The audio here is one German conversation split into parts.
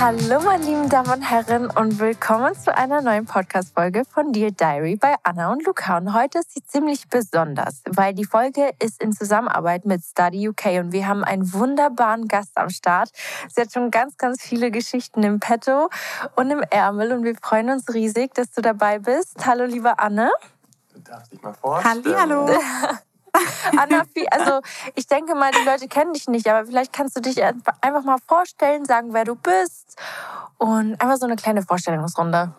Hallo, meine lieben Damen und Herren, und willkommen zu einer neuen Podcast-Folge von Dear Diary bei Anna und Luca. Und heute ist sie ziemlich besonders, weil die Folge ist in Zusammenarbeit mit Study UK und wir haben einen wunderbaren Gast am Start. Sie hat schon ganz, ganz viele Geschichten im Petto und im Ärmel und wir freuen uns riesig, dass du dabei bist. Hallo, liebe Anne. Du darfst dich mal vorstellen. Hallo. Anna, also ich denke mal, die Leute kennen dich nicht, aber vielleicht kannst du dich einfach mal vorstellen, sagen, wer du bist und einfach so eine kleine Vorstellungsrunde.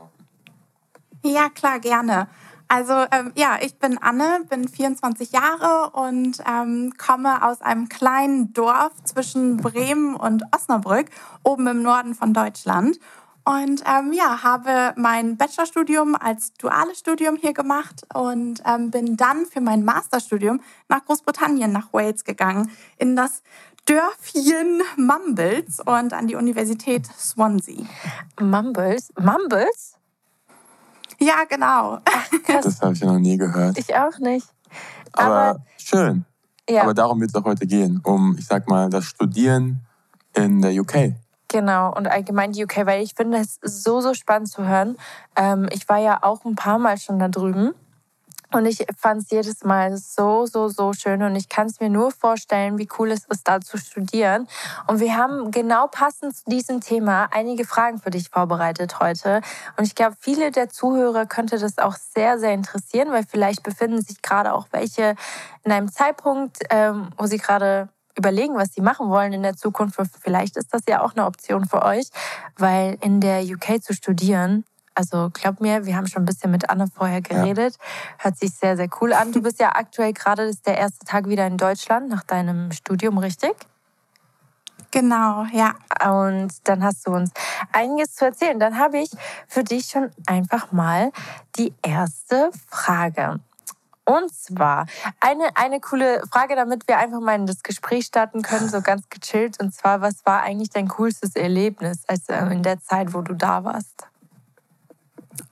Ja, klar, gerne. Also ähm, ja, ich bin Anne, bin 24 Jahre und ähm, komme aus einem kleinen Dorf zwischen Bremen und Osnabrück, oben im Norden von Deutschland. Und ähm, ja, habe mein Bachelorstudium als duales Studium hier gemacht und ähm, bin dann für mein Masterstudium nach Großbritannien, nach Wales gegangen, in das Dörfchen Mumbles und an die Universität Swansea. Mumbles? Mumbles? Ja, genau. Ach, das habe ich ja noch nie gehört. Ich auch nicht. Aber, Aber schön. Ja. Aber darum wird es auch heute gehen, um, ich sag mal, das Studieren in der UK. Genau, und allgemein die UK, weil ich finde es so, so spannend zu hören. Ähm, ich war ja auch ein paar Mal schon da drüben. Und ich fand es jedes Mal so, so, so schön. Und ich kann es mir nur vorstellen, wie cool es ist, da zu studieren. Und wir haben genau passend zu diesem Thema einige Fragen für dich vorbereitet heute. Und ich glaube, viele der Zuhörer könnte das auch sehr, sehr interessieren, weil vielleicht befinden sich gerade auch welche in einem Zeitpunkt, ähm, wo sie gerade überlegen, was sie machen wollen in der Zukunft. Vielleicht ist das ja auch eine Option für euch, weil in der UK zu studieren, also glaub mir, wir haben schon ein bisschen mit Anne vorher geredet, ja. hört sich sehr, sehr cool an. Du bist ja aktuell gerade, das ist der erste Tag wieder in Deutschland nach deinem Studium, richtig? Genau, ja. Und dann hast du uns einiges zu erzählen. Dann habe ich für dich schon einfach mal die erste Frage. Und zwar eine, eine coole Frage, damit wir einfach mal in das Gespräch starten können, so ganz gechillt. Und zwar, was war eigentlich dein coolstes Erlebnis also in der Zeit, wo du da warst?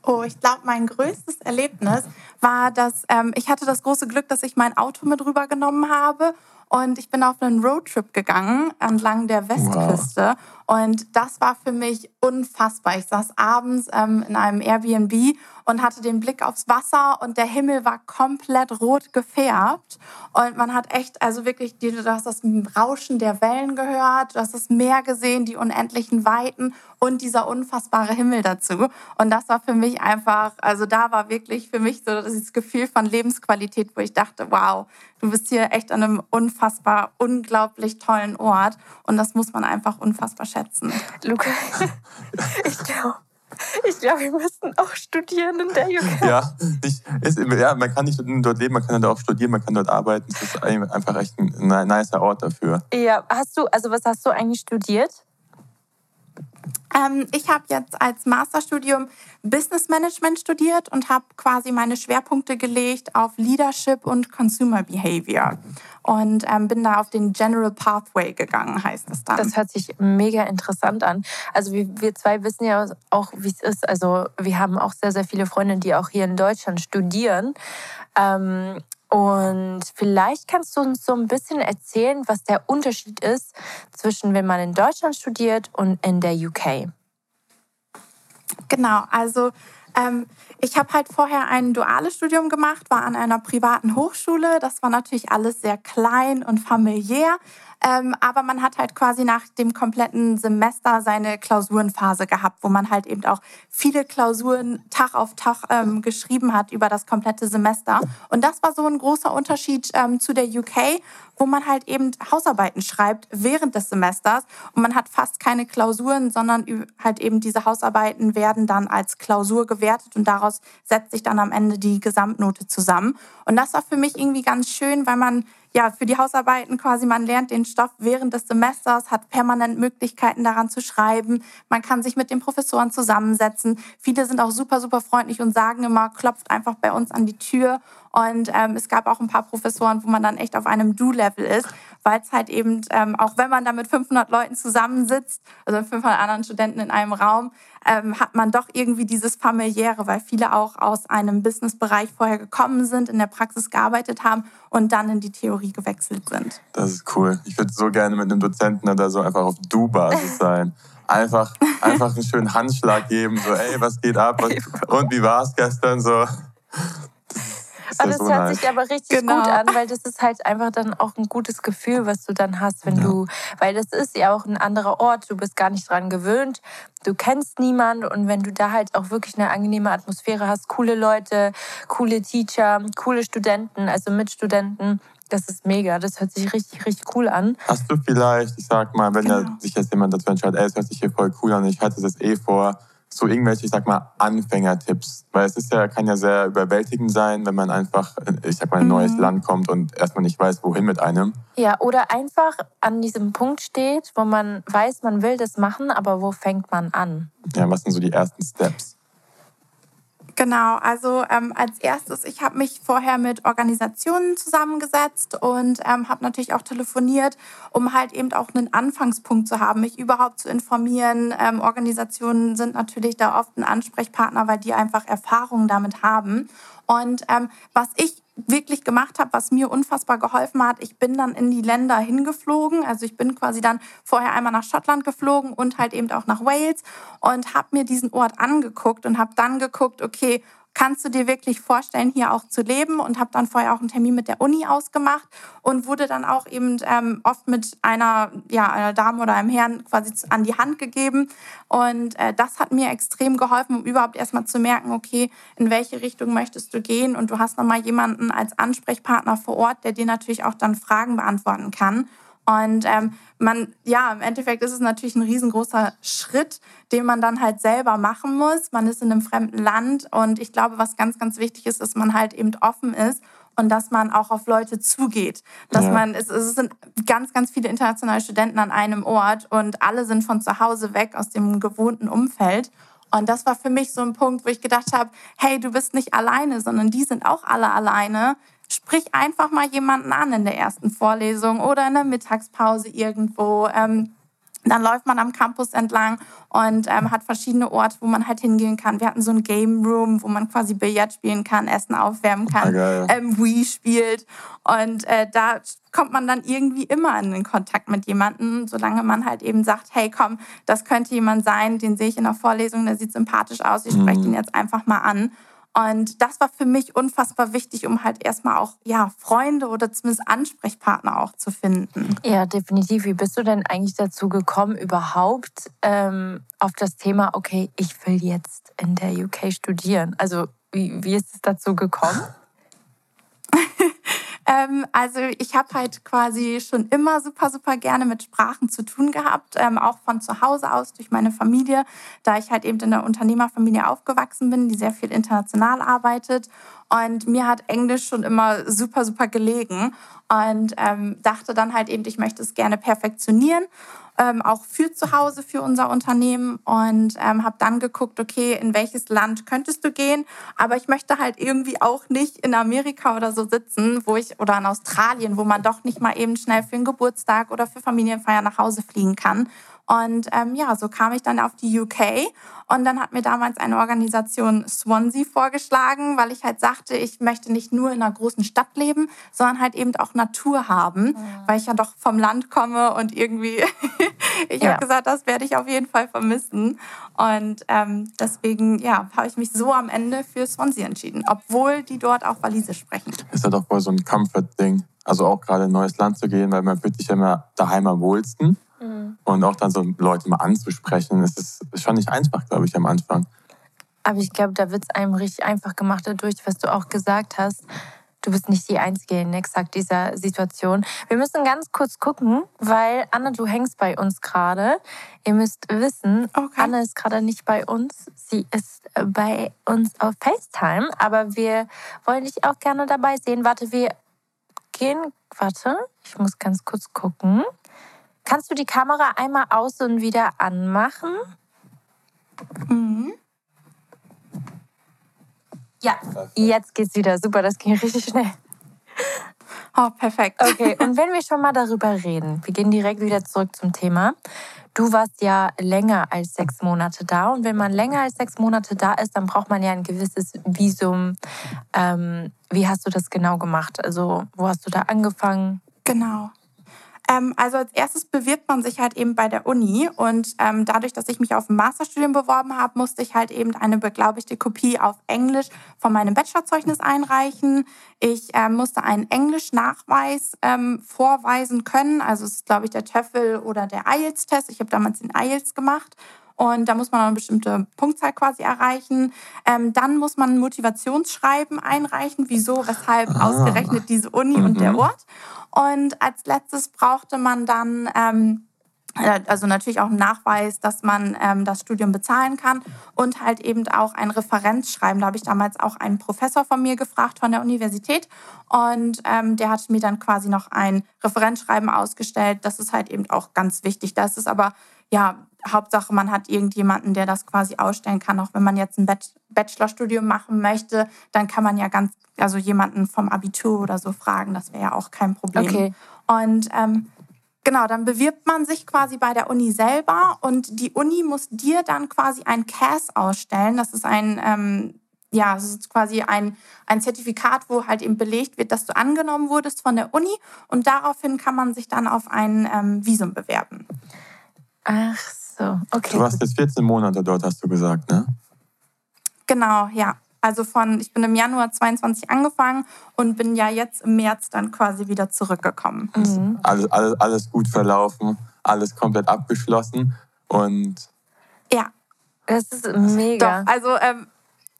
Oh, ich glaube, mein größtes Erlebnis war, dass ähm, ich hatte das große Glück, dass ich mein Auto mit rübergenommen habe und ich bin auf einen Roadtrip gegangen entlang der Westküste. Wow. Und das war für mich unfassbar. Ich saß abends ähm, in einem Airbnb und hatte den Blick aufs Wasser und der Himmel war komplett rot gefärbt. Und man hat echt, also wirklich, du hast das Rauschen der Wellen gehört, du hast das Meer gesehen, die unendlichen Weiten und dieser unfassbare Himmel dazu. Und das war für mich einfach, also da war wirklich für mich so dieses Gefühl von Lebensqualität, wo ich dachte, wow, du bist hier echt an einem unfassbar, unglaublich tollen Ort. Und das muss man einfach unfassbar schätzen schätzen. Luca, ich glaube, ich glaube, wir müssten auch studieren in der UK. Ja, ich, ist, ja, man kann nicht dort leben, man kann dort auch studieren, man kann dort arbeiten. Es ist einfach echt ein nicer Ort dafür. Ja, hast du, also was hast du eigentlich studiert? Ähm, ich habe jetzt als Masterstudium Business Management studiert und habe quasi meine Schwerpunkte gelegt auf Leadership und Consumer Behavior. Und ähm, bin da auf den General Pathway gegangen, heißt es dann. Das hört sich mega interessant an. Also wir, wir zwei wissen ja auch, wie es ist. Also wir haben auch sehr, sehr viele Freunde, die auch hier in Deutschland studieren. Ähm, und vielleicht kannst du uns so ein bisschen erzählen, was der Unterschied ist zwischen, wenn man in Deutschland studiert und in der UK. Genau, also ähm, ich habe halt vorher ein duales Studium gemacht, war an einer privaten Hochschule. Das war natürlich alles sehr klein und familiär. Ähm, aber man hat halt quasi nach dem kompletten Semester seine Klausurenphase gehabt, wo man halt eben auch viele Klausuren Tag auf Tag ähm, geschrieben hat über das komplette Semester. Und das war so ein großer Unterschied ähm, zu der UK, wo man halt eben Hausarbeiten schreibt während des Semesters und man hat fast keine Klausuren, sondern halt eben diese Hausarbeiten werden dann als Klausur gewertet und daraus setzt sich dann am Ende die Gesamtnote zusammen. Und das war für mich irgendwie ganz schön, weil man ja, für die Hausarbeiten quasi, man lernt den Stoff während des Semesters, hat permanent Möglichkeiten daran zu schreiben. Man kann sich mit den Professoren zusammensetzen. Viele sind auch super, super freundlich und sagen immer, klopft einfach bei uns an die Tür. Und ähm, es gab auch ein paar Professoren, wo man dann echt auf einem Du-Level ist, weil es halt eben, ähm, auch wenn man da mit 500 Leuten zusammensitzt, also 500 anderen Studenten in einem Raum, ähm, hat man doch irgendwie dieses familiäre, weil viele auch aus einem Businessbereich vorher gekommen sind, in der Praxis gearbeitet haben und dann in die Theorie gewechselt sind. Das ist cool. Ich würde so gerne mit einem Dozenten da so einfach auf Du-Basis sein. Einfach, einfach einen schönen Handschlag geben, so, ey, was geht ab? Was, und wie war es gestern? So. Das, das so hört nice. sich aber richtig genau. gut an, weil das ist halt einfach dann auch ein gutes Gefühl, was du dann hast, wenn ja. du, weil das ist ja auch ein anderer Ort, du bist gar nicht dran gewöhnt, du kennst niemanden und wenn du da halt auch wirklich eine angenehme Atmosphäre hast, coole Leute, coole Teacher, coole Studenten, also Mitstudenten, das ist mega. Das hört sich richtig, richtig cool an. Hast du vielleicht, ich sag mal, wenn genau. sich jetzt jemand dazu entscheidet, ey, es hört sich hier voll cool an, ich hatte das eh vor, so irgendwelche, ich sag mal, Anfängertipps. Weil es ist ja, kann ja sehr überwältigend sein, wenn man einfach, ich sag mal, in ein neues mhm. Land kommt und erstmal nicht weiß, wohin mit einem. Ja, oder einfach an diesem Punkt steht, wo man weiß, man will das machen, aber wo fängt man an? Ja, was sind so die ersten Steps? Genau, also ähm, als erstes, ich habe mich vorher mit Organisationen zusammengesetzt und ähm, habe natürlich auch telefoniert, um halt eben auch einen Anfangspunkt zu haben, mich überhaupt zu informieren. Ähm, Organisationen sind natürlich da oft ein Ansprechpartner, weil die einfach Erfahrungen damit haben. Und ähm, was ich wirklich gemacht habe, was mir unfassbar geholfen hat. Ich bin dann in die Länder hingeflogen. Also ich bin quasi dann vorher einmal nach Schottland geflogen und halt eben auch nach Wales und habe mir diesen Ort angeguckt und habe dann geguckt, okay, kannst du dir wirklich vorstellen, hier auch zu leben? Und habe dann vorher auch einen Termin mit der Uni ausgemacht und wurde dann auch eben ähm, oft mit einer, ja, einer Dame oder einem Herrn quasi an die Hand gegeben. Und äh, das hat mir extrem geholfen, um überhaupt erstmal zu merken, okay, in welche Richtung möchtest du gehen? Und du hast nochmal jemanden als Ansprechpartner vor Ort, der dir natürlich auch dann Fragen beantworten kann. Und ähm, man, ja, im Endeffekt ist es natürlich ein riesengroßer Schritt, den man dann halt selber machen muss. Man ist in einem fremden Land und ich glaube, was ganz, ganz wichtig ist, dass man halt eben offen ist und dass man auch auf Leute zugeht. Dass ja. man, es, es sind ganz, ganz viele internationale Studenten an einem Ort und alle sind von zu Hause weg aus dem gewohnten Umfeld. Und das war für mich so ein Punkt, wo ich gedacht habe, hey, du bist nicht alleine, sondern die sind auch alle alleine sprich einfach mal jemanden an in der ersten Vorlesung oder in der Mittagspause irgendwo. Ähm, dann läuft man am Campus entlang und ähm, hat verschiedene Orte, wo man halt hingehen kann. Wir hatten so ein Game Room, wo man quasi Billard spielen kann, Essen aufwärmen kann, ähm, Wii spielt. Und äh, da kommt man dann irgendwie immer in den Kontakt mit jemandem, solange man halt eben sagt, hey komm, das könnte jemand sein, den sehe ich in der Vorlesung, der sieht sympathisch aus, ich spreche mhm. ihn jetzt einfach mal an. Und das war für mich unfassbar wichtig, um halt erstmal auch ja, Freunde oder zumindest Ansprechpartner auch zu finden. Ja, definitiv. Wie bist du denn eigentlich dazu gekommen, überhaupt ähm, auf das Thema, okay, ich will jetzt in der UK studieren? Also, wie, wie ist es dazu gekommen? Ähm, also ich habe halt quasi schon immer super, super gerne mit Sprachen zu tun gehabt, ähm, auch von zu Hause aus durch meine Familie, da ich halt eben in der Unternehmerfamilie aufgewachsen bin, die sehr viel international arbeitet. Und mir hat Englisch schon immer super, super gelegen und ähm, dachte dann halt eben, ich möchte es gerne perfektionieren ähm, auch für zu Hause, für unser Unternehmen und ähm, habe dann geguckt, okay, in welches Land könntest du gehen? Aber ich möchte halt irgendwie auch nicht in Amerika oder so sitzen, wo ich oder in Australien, wo man doch nicht mal eben schnell für einen Geburtstag oder für Familienfeier nach Hause fliegen kann. Und ähm, ja, so kam ich dann auf die UK und dann hat mir damals eine Organisation Swansea vorgeschlagen, weil ich halt sagte, ich möchte nicht nur in einer großen Stadt leben, sondern halt eben auch Natur haben, mhm. weil ich ja doch vom Land komme und irgendwie, ich ja. habe gesagt, das werde ich auf jeden Fall vermissen. Und ähm, deswegen, ja, habe ich mich so am Ende für Swansea entschieden, obwohl die dort auch Walisisch sprechen. Ist ja doch wohl so ein Comfort-Ding, also auch gerade in ein neues Land zu gehen, weil man fühlt sich ja immer daheim am wohlsten. Mhm. Und auch dann so Leute mal anzusprechen, das ist schon nicht einfach, glaube ich, am Anfang. Aber ich glaube, da wird es einem richtig einfach gemacht dadurch, was du auch gesagt hast. Du bist nicht die Einzige in exakt dieser Situation. Wir müssen ganz kurz gucken, weil Anne, du hängst bei uns gerade. Ihr müsst wissen, okay. Anne ist gerade nicht bei uns. Sie ist bei uns auf FaceTime, aber wir wollen dich auch gerne dabei sehen. Warte, wir gehen. Warte, ich muss ganz kurz gucken. Kannst du die Kamera einmal aus und wieder anmachen? Mhm. Ja, jetzt geht's wieder. Super, das ging richtig schnell. Oh, perfekt. Okay, und wenn wir schon mal darüber reden, wir gehen direkt wieder zurück zum Thema. Du warst ja länger als sechs Monate da und wenn man länger als sechs Monate da ist, dann braucht man ja ein gewisses Visum. Ähm, wie hast du das genau gemacht? Also wo hast du da angefangen? Genau. Ähm, also als erstes bewirbt man sich halt eben bei der Uni und ähm, dadurch, dass ich mich auf ein Masterstudium beworben habe, musste ich halt eben eine beglaubigte Kopie auf Englisch von meinem Bachelorzeugnis einreichen. Ich ähm, musste einen Englisch-Nachweis ähm, vorweisen können, also es ist glaube ich der TOEFL oder der IELTS-Test. Ich habe damals den IELTS gemacht und da muss man eine bestimmte Punktzahl quasi erreichen. Ähm, dann muss man ein Motivationsschreiben einreichen, wieso, weshalb ah. ausgerechnet diese Uni mhm. und der mhm. Ort. Und als letztes brauchte man dann ähm, äh, also natürlich auch einen Nachweis, dass man ähm, das Studium bezahlen kann und halt eben auch ein Referenzschreiben. Da habe ich damals auch einen Professor von mir gefragt von der Universität und ähm, der hat mir dann quasi noch ein Referenzschreiben ausgestellt. Das ist halt eben auch ganz wichtig. Das ist aber ja Hauptsache, man hat irgendjemanden, der das quasi ausstellen kann. Auch wenn man jetzt ein Bachelorstudium machen möchte, dann kann man ja ganz, also jemanden vom Abitur oder so fragen. Das wäre ja auch kein Problem. Okay. Und ähm, Genau, dann bewirbt man sich quasi bei der Uni selber und die Uni muss dir dann quasi ein CAS ausstellen. Das ist ein, ähm, ja, das ist quasi ein, ein Zertifikat, wo halt eben belegt wird, dass du angenommen wurdest von der Uni und daraufhin kann man sich dann auf ein ähm, Visum bewerben. Ach so, okay. Du warst jetzt 14 Monate dort, hast du gesagt, ne? Genau, ja. Also von, ich bin im Januar 22 angefangen und bin ja jetzt im März dann quasi wieder zurückgekommen. Mhm. Alles, alles, alles gut verlaufen, alles komplett abgeschlossen und. Ja. Das ist mega. Doch, also ähm,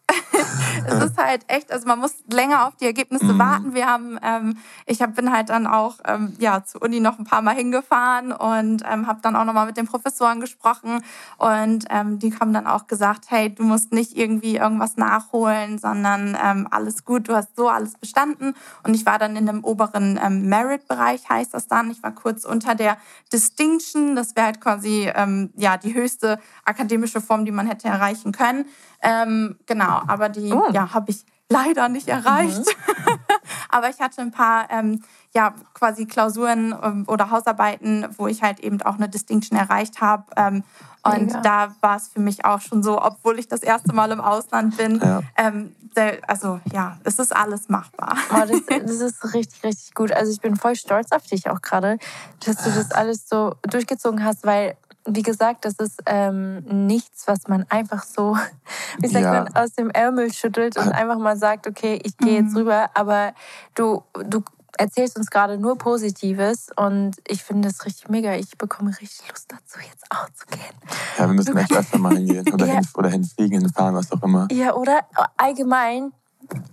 es ist halt echt, also man muss länger auf die Ergebnisse mhm. warten. Wir haben, ähm, ich hab, bin halt dann auch ähm, ja, zur Uni noch ein paar Mal hingefahren und ähm, habe dann auch nochmal mit den Professoren gesprochen und ähm, die haben dann auch gesagt, hey, du musst nicht irgendwie irgendwas nachholen, sondern ähm, alles gut, du hast so alles bestanden und ich war dann in dem oberen ähm, Merit-Bereich, heißt das dann. Ich war kurz unter der Distinction, das wäre halt quasi ähm, ja, die höchste akademische Form, die man hätte erreichen können. Ähm, genau, aber die oh. ja, habe ich leider nicht erreicht. Mhm. aber ich hatte ein paar ähm, ja, quasi Klausuren ähm, oder Hausarbeiten, wo ich halt eben auch eine Distinction erreicht habe. Ähm, und Mega. da war es für mich auch schon so, obwohl ich das erste Mal im Ausland bin. Ja. Ähm, der, also ja, es ist alles machbar. Oh, das, das, ist richtig, richtig gut. Also ich bin voll stolz auf dich auch gerade, dass du das alles so durchgezogen hast, weil wie gesagt, das ist ähm, nichts, was man einfach so, wie sagt ja. man, aus dem Ärmel schüttelt und einfach mal sagt, okay, ich gehe jetzt mhm. rüber. Aber du, du erzählst uns gerade nur Positives und ich finde es richtig mega. Ich bekomme richtig Lust dazu, jetzt auch zu gehen. Ja, wir müssen echt öfter mal hingehen oder, ja. hin, oder hinfliegen, hinfahren, was auch immer. Ja, oder allgemein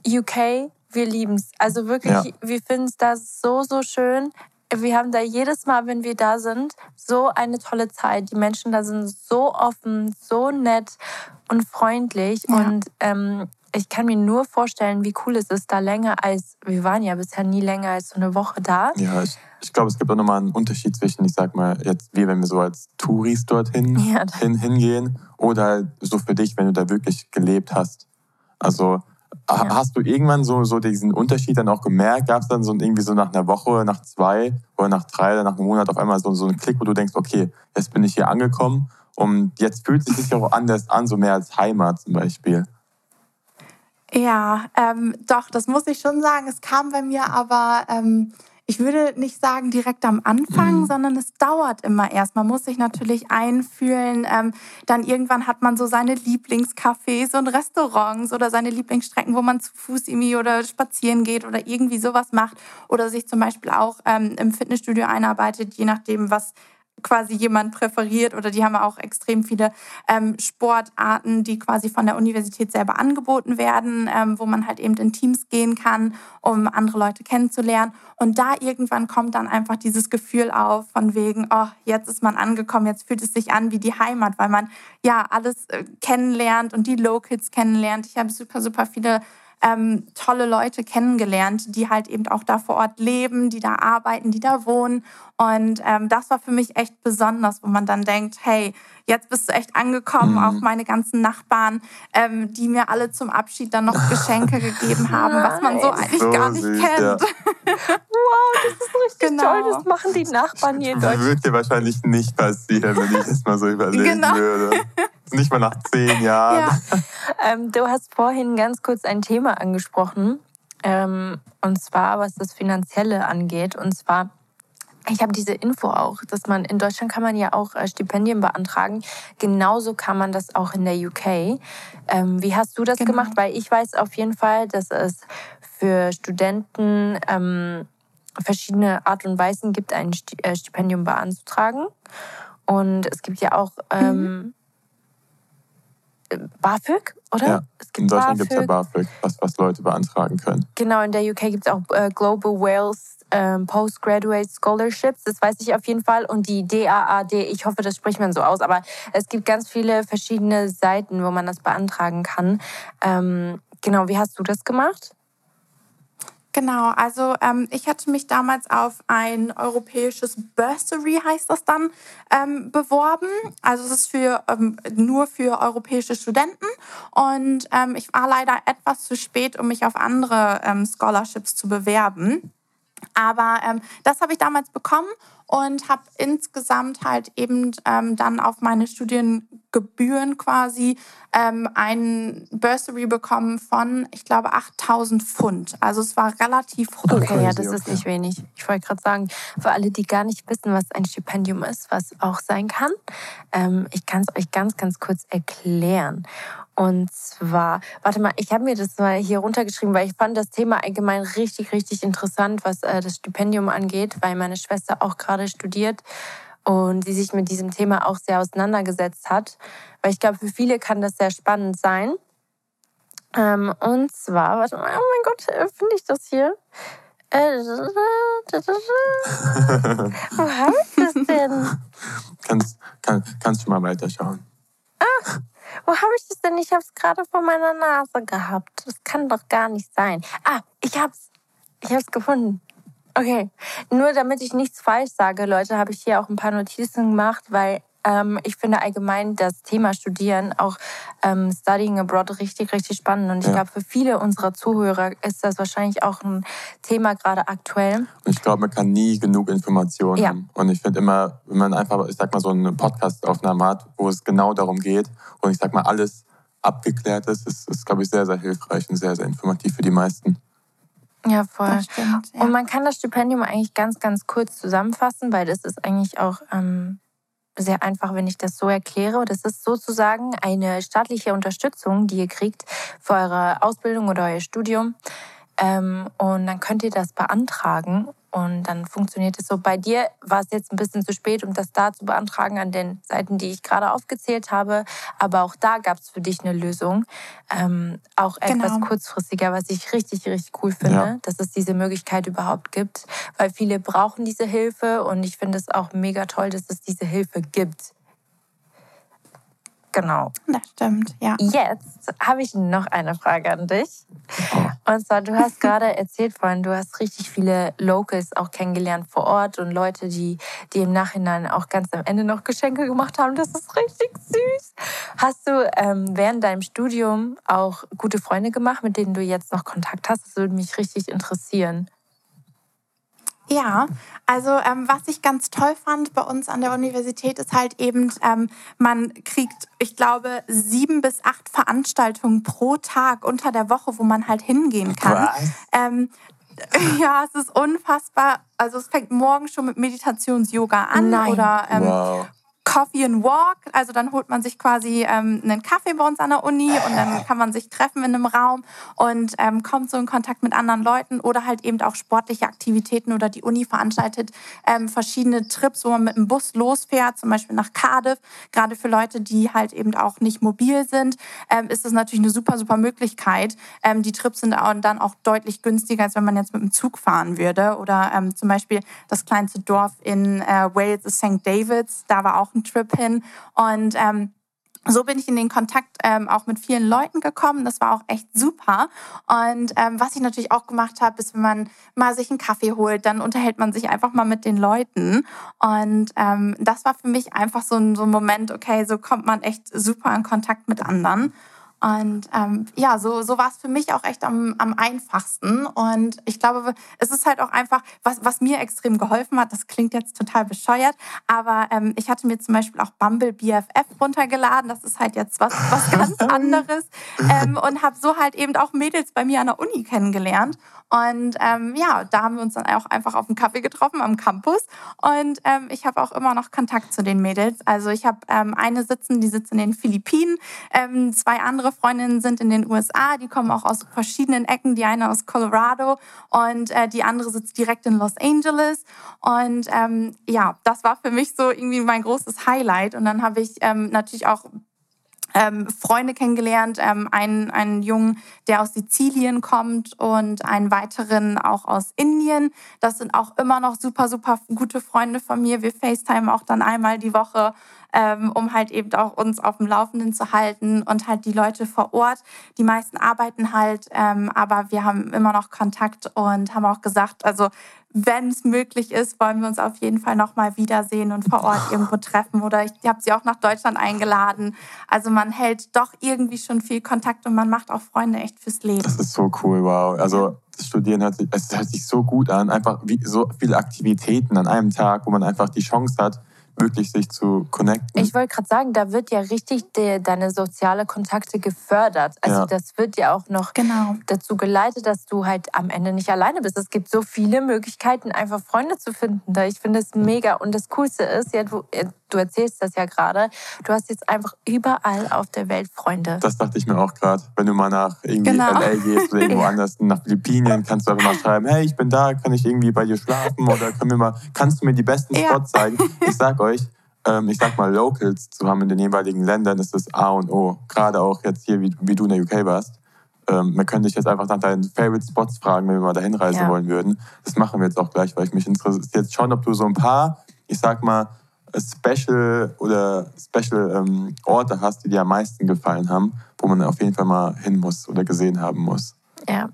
UK, wir lieben es. Also wirklich, ja. wir finden es da so, so schön wir haben da jedes Mal, wenn wir da sind, so eine tolle Zeit. Die Menschen da sind so offen, so nett und freundlich. Ja. Und ähm, ich kann mir nur vorstellen, wie cool es ist, da länger als, wir waren ja bisher nie länger als so eine Woche da. Ja, ich, ich glaube, es gibt auch nochmal einen Unterschied zwischen, ich sag mal, jetzt wir, wenn wir so als Touris dorthin ja. hin, hingehen oder so für dich, wenn du da wirklich gelebt hast. Also ja. Hast du irgendwann so, so diesen Unterschied dann auch gemerkt? Gab es dann so irgendwie so nach einer Woche, nach zwei oder nach drei oder nach einem Monat auf einmal so, so einen Klick, wo du denkst, okay, jetzt bin ich hier angekommen und jetzt fühlt sich auch anders an, so mehr als Heimat zum Beispiel? Ja, ähm, doch, das muss ich schon sagen. Es kam bei mir aber ähm, ich würde nicht sagen direkt am Anfang, mhm. sondern es dauert immer erst. Man muss sich natürlich einfühlen. Ähm, dann irgendwann hat man so seine Lieblingscafés und Restaurants oder seine Lieblingsstrecken, wo man zu Fuß irgendwie oder spazieren geht oder irgendwie sowas macht oder sich zum Beispiel auch ähm, im Fitnessstudio einarbeitet, je nachdem, was quasi jemand präferiert oder die haben auch extrem viele ähm, Sportarten, die quasi von der Universität selber angeboten werden, ähm, wo man halt eben in Teams gehen kann, um andere Leute kennenzulernen. Und da irgendwann kommt dann einfach dieses Gefühl auf von wegen, oh, jetzt ist man angekommen, jetzt fühlt es sich an wie die Heimat, weil man ja alles äh, kennenlernt und die Locals kennenlernt. Ich habe super, super viele ähm, tolle Leute kennengelernt, die halt eben auch da vor Ort leben, die da arbeiten, die da wohnen. Und ähm, das war für mich echt besonders, wo man dann denkt, hey, jetzt bist du echt angekommen. Mhm. Auch meine ganzen Nachbarn, ähm, die mir alle zum Abschied dann noch Geschenke gegeben haben, was man so eigentlich so gar nicht süß, kennt. Ja. toll, das machen die Nachbarn hier in Deutschland. Das würde dir wahrscheinlich nicht passieren, wenn ich das mal so überlegen genau. würde. Nicht mal nach zehn Jahren. Ja. Ähm, du hast vorhin ganz kurz ein Thema angesprochen. Ähm, und zwar, was das Finanzielle angeht. Und zwar, ich habe diese Info auch, dass man in Deutschland kann man ja auch äh, Stipendien beantragen. Genauso kann man das auch in der UK. Ähm, wie hast du das genau. gemacht? Weil ich weiß auf jeden Fall, dass es für Studenten ähm, verschiedene Art und Weisen gibt, ein äh, Stipendium beanzutragen. Und es gibt ja auch ähm, mhm. BAföG, oder? Ja, in Deutschland gibt es ja BAföG, was, was Leute beantragen können. Genau, in der UK gibt es auch äh, Global Wales ähm, Postgraduate Scholarships, das weiß ich auf jeden Fall. Und die DAAD, ich hoffe, das spricht man so aus, aber es gibt ganz viele verschiedene Seiten, wo man das beantragen kann. Ähm, genau, wie hast du das gemacht? Genau, also ähm, ich hatte mich damals auf ein europäisches Bursary, heißt das dann, ähm, beworben. Also es ist für, ähm, nur für europäische Studenten. Und ähm, ich war leider etwas zu spät, um mich auf andere ähm, Scholarships zu bewerben. Aber ähm, das habe ich damals bekommen und habe insgesamt halt eben ähm, dann auf meine Studiengebühren quasi ähm, ein Bursary bekommen von, ich glaube, 8000 Pfund. Also es war relativ hoch. Okay, ja, das ist nicht wenig. Ich wollte gerade sagen, für alle, die gar nicht wissen, was ein Stipendium ist, was auch sein kann, ähm, ich kann es euch ganz, ganz kurz erklären. Und zwar, warte mal, ich habe mir das mal hier runtergeschrieben, weil ich fand das Thema allgemein richtig, richtig interessant, was äh, das Stipendium angeht, weil meine Schwester auch gerade studiert und sie sich mit diesem Thema auch sehr auseinandergesetzt hat. Weil ich glaube, für viele kann das sehr spannend sein. Ähm, und zwar, warte mal, oh mein Gott, finde ich das hier? Äh, Wo habe ich das denn? Kannst, kann, kannst du mal weiterschauen. Ah, wo habe ich das denn? Ich habe es gerade vor meiner Nase gehabt. Das kann doch gar nicht sein. Ah, ich hab's. Ich hab's gefunden. Okay. Nur damit ich nichts falsch sage, Leute, habe ich hier auch ein paar Notizen gemacht, weil ähm, ich finde allgemein das Thema Studieren, auch ähm, Studying Abroad, richtig, richtig spannend. Und ich ja. glaube, für viele unserer Zuhörer ist das wahrscheinlich auch ein Thema gerade aktuell. Ich glaube, man kann nie genug Informationen ja. haben. Und ich finde immer, wenn man einfach, ich sag mal, so eine Podcast-Aufnahme hat, wo es genau darum geht und ich sag mal, alles abgeklärt ist, ist, ist glaube ich, sehr, sehr hilfreich und sehr, sehr informativ für die meisten. Ja, voll. Stimmt, ja. Und man kann das Stipendium eigentlich ganz, ganz kurz zusammenfassen, weil das ist eigentlich auch ähm, sehr einfach, wenn ich das so erkläre. Das ist sozusagen eine staatliche Unterstützung, die ihr kriegt für eure Ausbildung oder euer Studium. Ähm, und dann könnt ihr das beantragen und dann funktioniert es so. Bei dir war es jetzt ein bisschen zu spät, um das da zu beantragen an den Seiten, die ich gerade aufgezählt habe. Aber auch da gab es für dich eine Lösung. Ähm, auch etwas genau. kurzfristiger, was ich richtig, richtig cool finde, ja. dass es diese Möglichkeit überhaupt gibt. Weil viele brauchen diese Hilfe und ich finde es auch mega toll, dass es diese Hilfe gibt. Genau. Das stimmt, ja. Jetzt habe ich noch eine Frage an dich. Und zwar, du hast gerade erzählt vorhin, du hast richtig viele Locals auch kennengelernt vor Ort und Leute, die, die im Nachhinein auch ganz am Ende noch Geschenke gemacht haben. Das ist richtig süß. Hast du ähm, während deinem Studium auch gute Freunde gemacht, mit denen du jetzt noch Kontakt hast? Das würde mich richtig interessieren. Ja, also ähm, was ich ganz toll fand bei uns an der Universität ist halt eben, ähm, man kriegt, ich glaube, sieben bis acht Veranstaltungen pro Tag unter der Woche, wo man halt hingehen kann. Ähm, ja, es ist unfassbar. Also es fängt morgen schon mit Meditations-Yoga an Nein. oder ähm, wow. Coffee and Walk. Also dann holt man sich quasi ähm, einen Kaffee bei uns an der Uni und dann kann man sich treffen in einem Raum und ähm, kommt so in Kontakt mit anderen Leuten oder halt eben auch sportliche Aktivitäten oder die Uni veranstaltet ähm, verschiedene Trips, wo man mit dem Bus losfährt, zum Beispiel nach Cardiff. Gerade für Leute, die halt eben auch nicht mobil sind, ähm, ist das natürlich eine super, super Möglichkeit. Ähm, die Trips sind dann auch deutlich günstiger, als wenn man jetzt mit dem Zug fahren würde. Oder ähm, zum Beispiel das kleinste Dorf in äh, Wales ist St. Davids. Da war auch Trip hin. Und ähm, so bin ich in den Kontakt ähm, auch mit vielen Leuten gekommen. Das war auch echt super. Und ähm, was ich natürlich auch gemacht habe, ist, wenn man mal sich einen Kaffee holt, dann unterhält man sich einfach mal mit den Leuten. Und ähm, das war für mich einfach so ein, so ein Moment, okay, so kommt man echt super in Kontakt mit anderen. Und ähm, ja, so, so war es für mich auch echt am, am einfachsten. Und ich glaube, es ist halt auch einfach, was, was mir extrem geholfen hat, das klingt jetzt total bescheuert, aber ähm, ich hatte mir zum Beispiel auch Bumble BFF runtergeladen. Das ist halt jetzt was, was ganz anderes. Ähm, und habe so halt eben auch Mädels bei mir an der Uni kennengelernt. Und ähm, ja, da haben wir uns dann auch einfach auf einen Kaffee getroffen am Campus. Und ähm, ich habe auch immer noch Kontakt zu den Mädels. Also ich habe ähm, eine sitzen, die sitzt in den Philippinen. Ähm, zwei andere Freundinnen sind in den USA. Die kommen auch aus verschiedenen Ecken. Die eine aus Colorado und äh, die andere sitzt direkt in Los Angeles. Und ähm, ja, das war für mich so irgendwie mein großes Highlight. Und dann habe ich ähm, natürlich auch ähm, Freunde kennengelernt, ähm, einen, einen Jungen, der aus Sizilien kommt und einen weiteren auch aus Indien. Das sind auch immer noch super, super gute Freunde von mir. Wir FaceTime auch dann einmal die Woche, ähm, um halt eben auch uns auf dem Laufenden zu halten und halt die Leute vor Ort. Die meisten arbeiten halt, ähm, aber wir haben immer noch Kontakt und haben auch gesagt, also wenn es möglich ist, wollen wir uns auf jeden Fall nochmal wiedersehen und vor Ort irgendwo treffen. Oder ich habe sie auch nach Deutschland eingeladen. Also man hält doch irgendwie schon viel Kontakt und man macht auch Freunde echt fürs Leben. Das ist so cool, wow. Also das Studieren hört sich, es hört sich so gut an. Einfach wie, so viele Aktivitäten an einem Tag, wo man einfach die Chance hat, wirklich sich zu connecten. Ich wollte gerade sagen, da wird ja richtig de, deine soziale Kontakte gefördert. Also ja. das wird ja auch noch genau. dazu geleitet, dass du halt am Ende nicht alleine bist. Es gibt so viele Möglichkeiten, einfach Freunde zu finden. Ich finde es mega. Und das Coolste ist, ja, du, du erzählst das ja gerade, du hast jetzt einfach überall auf der Welt Freunde. Das dachte ich mir auch gerade. Wenn du mal nach irgendwie genau. LA gehst oder irgendwo anders, nach Philippinen, kannst du einfach mal schreiben, hey, ich bin da, kann ich irgendwie bei dir schlafen oder können wir mal, kannst du mir die besten Spots ja. zeigen? Ich sag euch, ähm, ich sag mal, Locals zu haben in den jeweiligen Ländern ist das A und O. Gerade auch jetzt hier, wie, wie du in der UK warst. Ähm, man könnte dich jetzt einfach nach deinen Favorite Spots fragen, wenn wir mal dahin reisen ja. wollen würden. Das machen wir jetzt auch gleich, weil ich mich interessiert jetzt schon, ob du so ein paar, ich sag mal, Special oder Special ähm, Orte hast, die dir am meisten gefallen haben, wo man auf jeden Fall mal hin muss oder gesehen haben muss. Ja.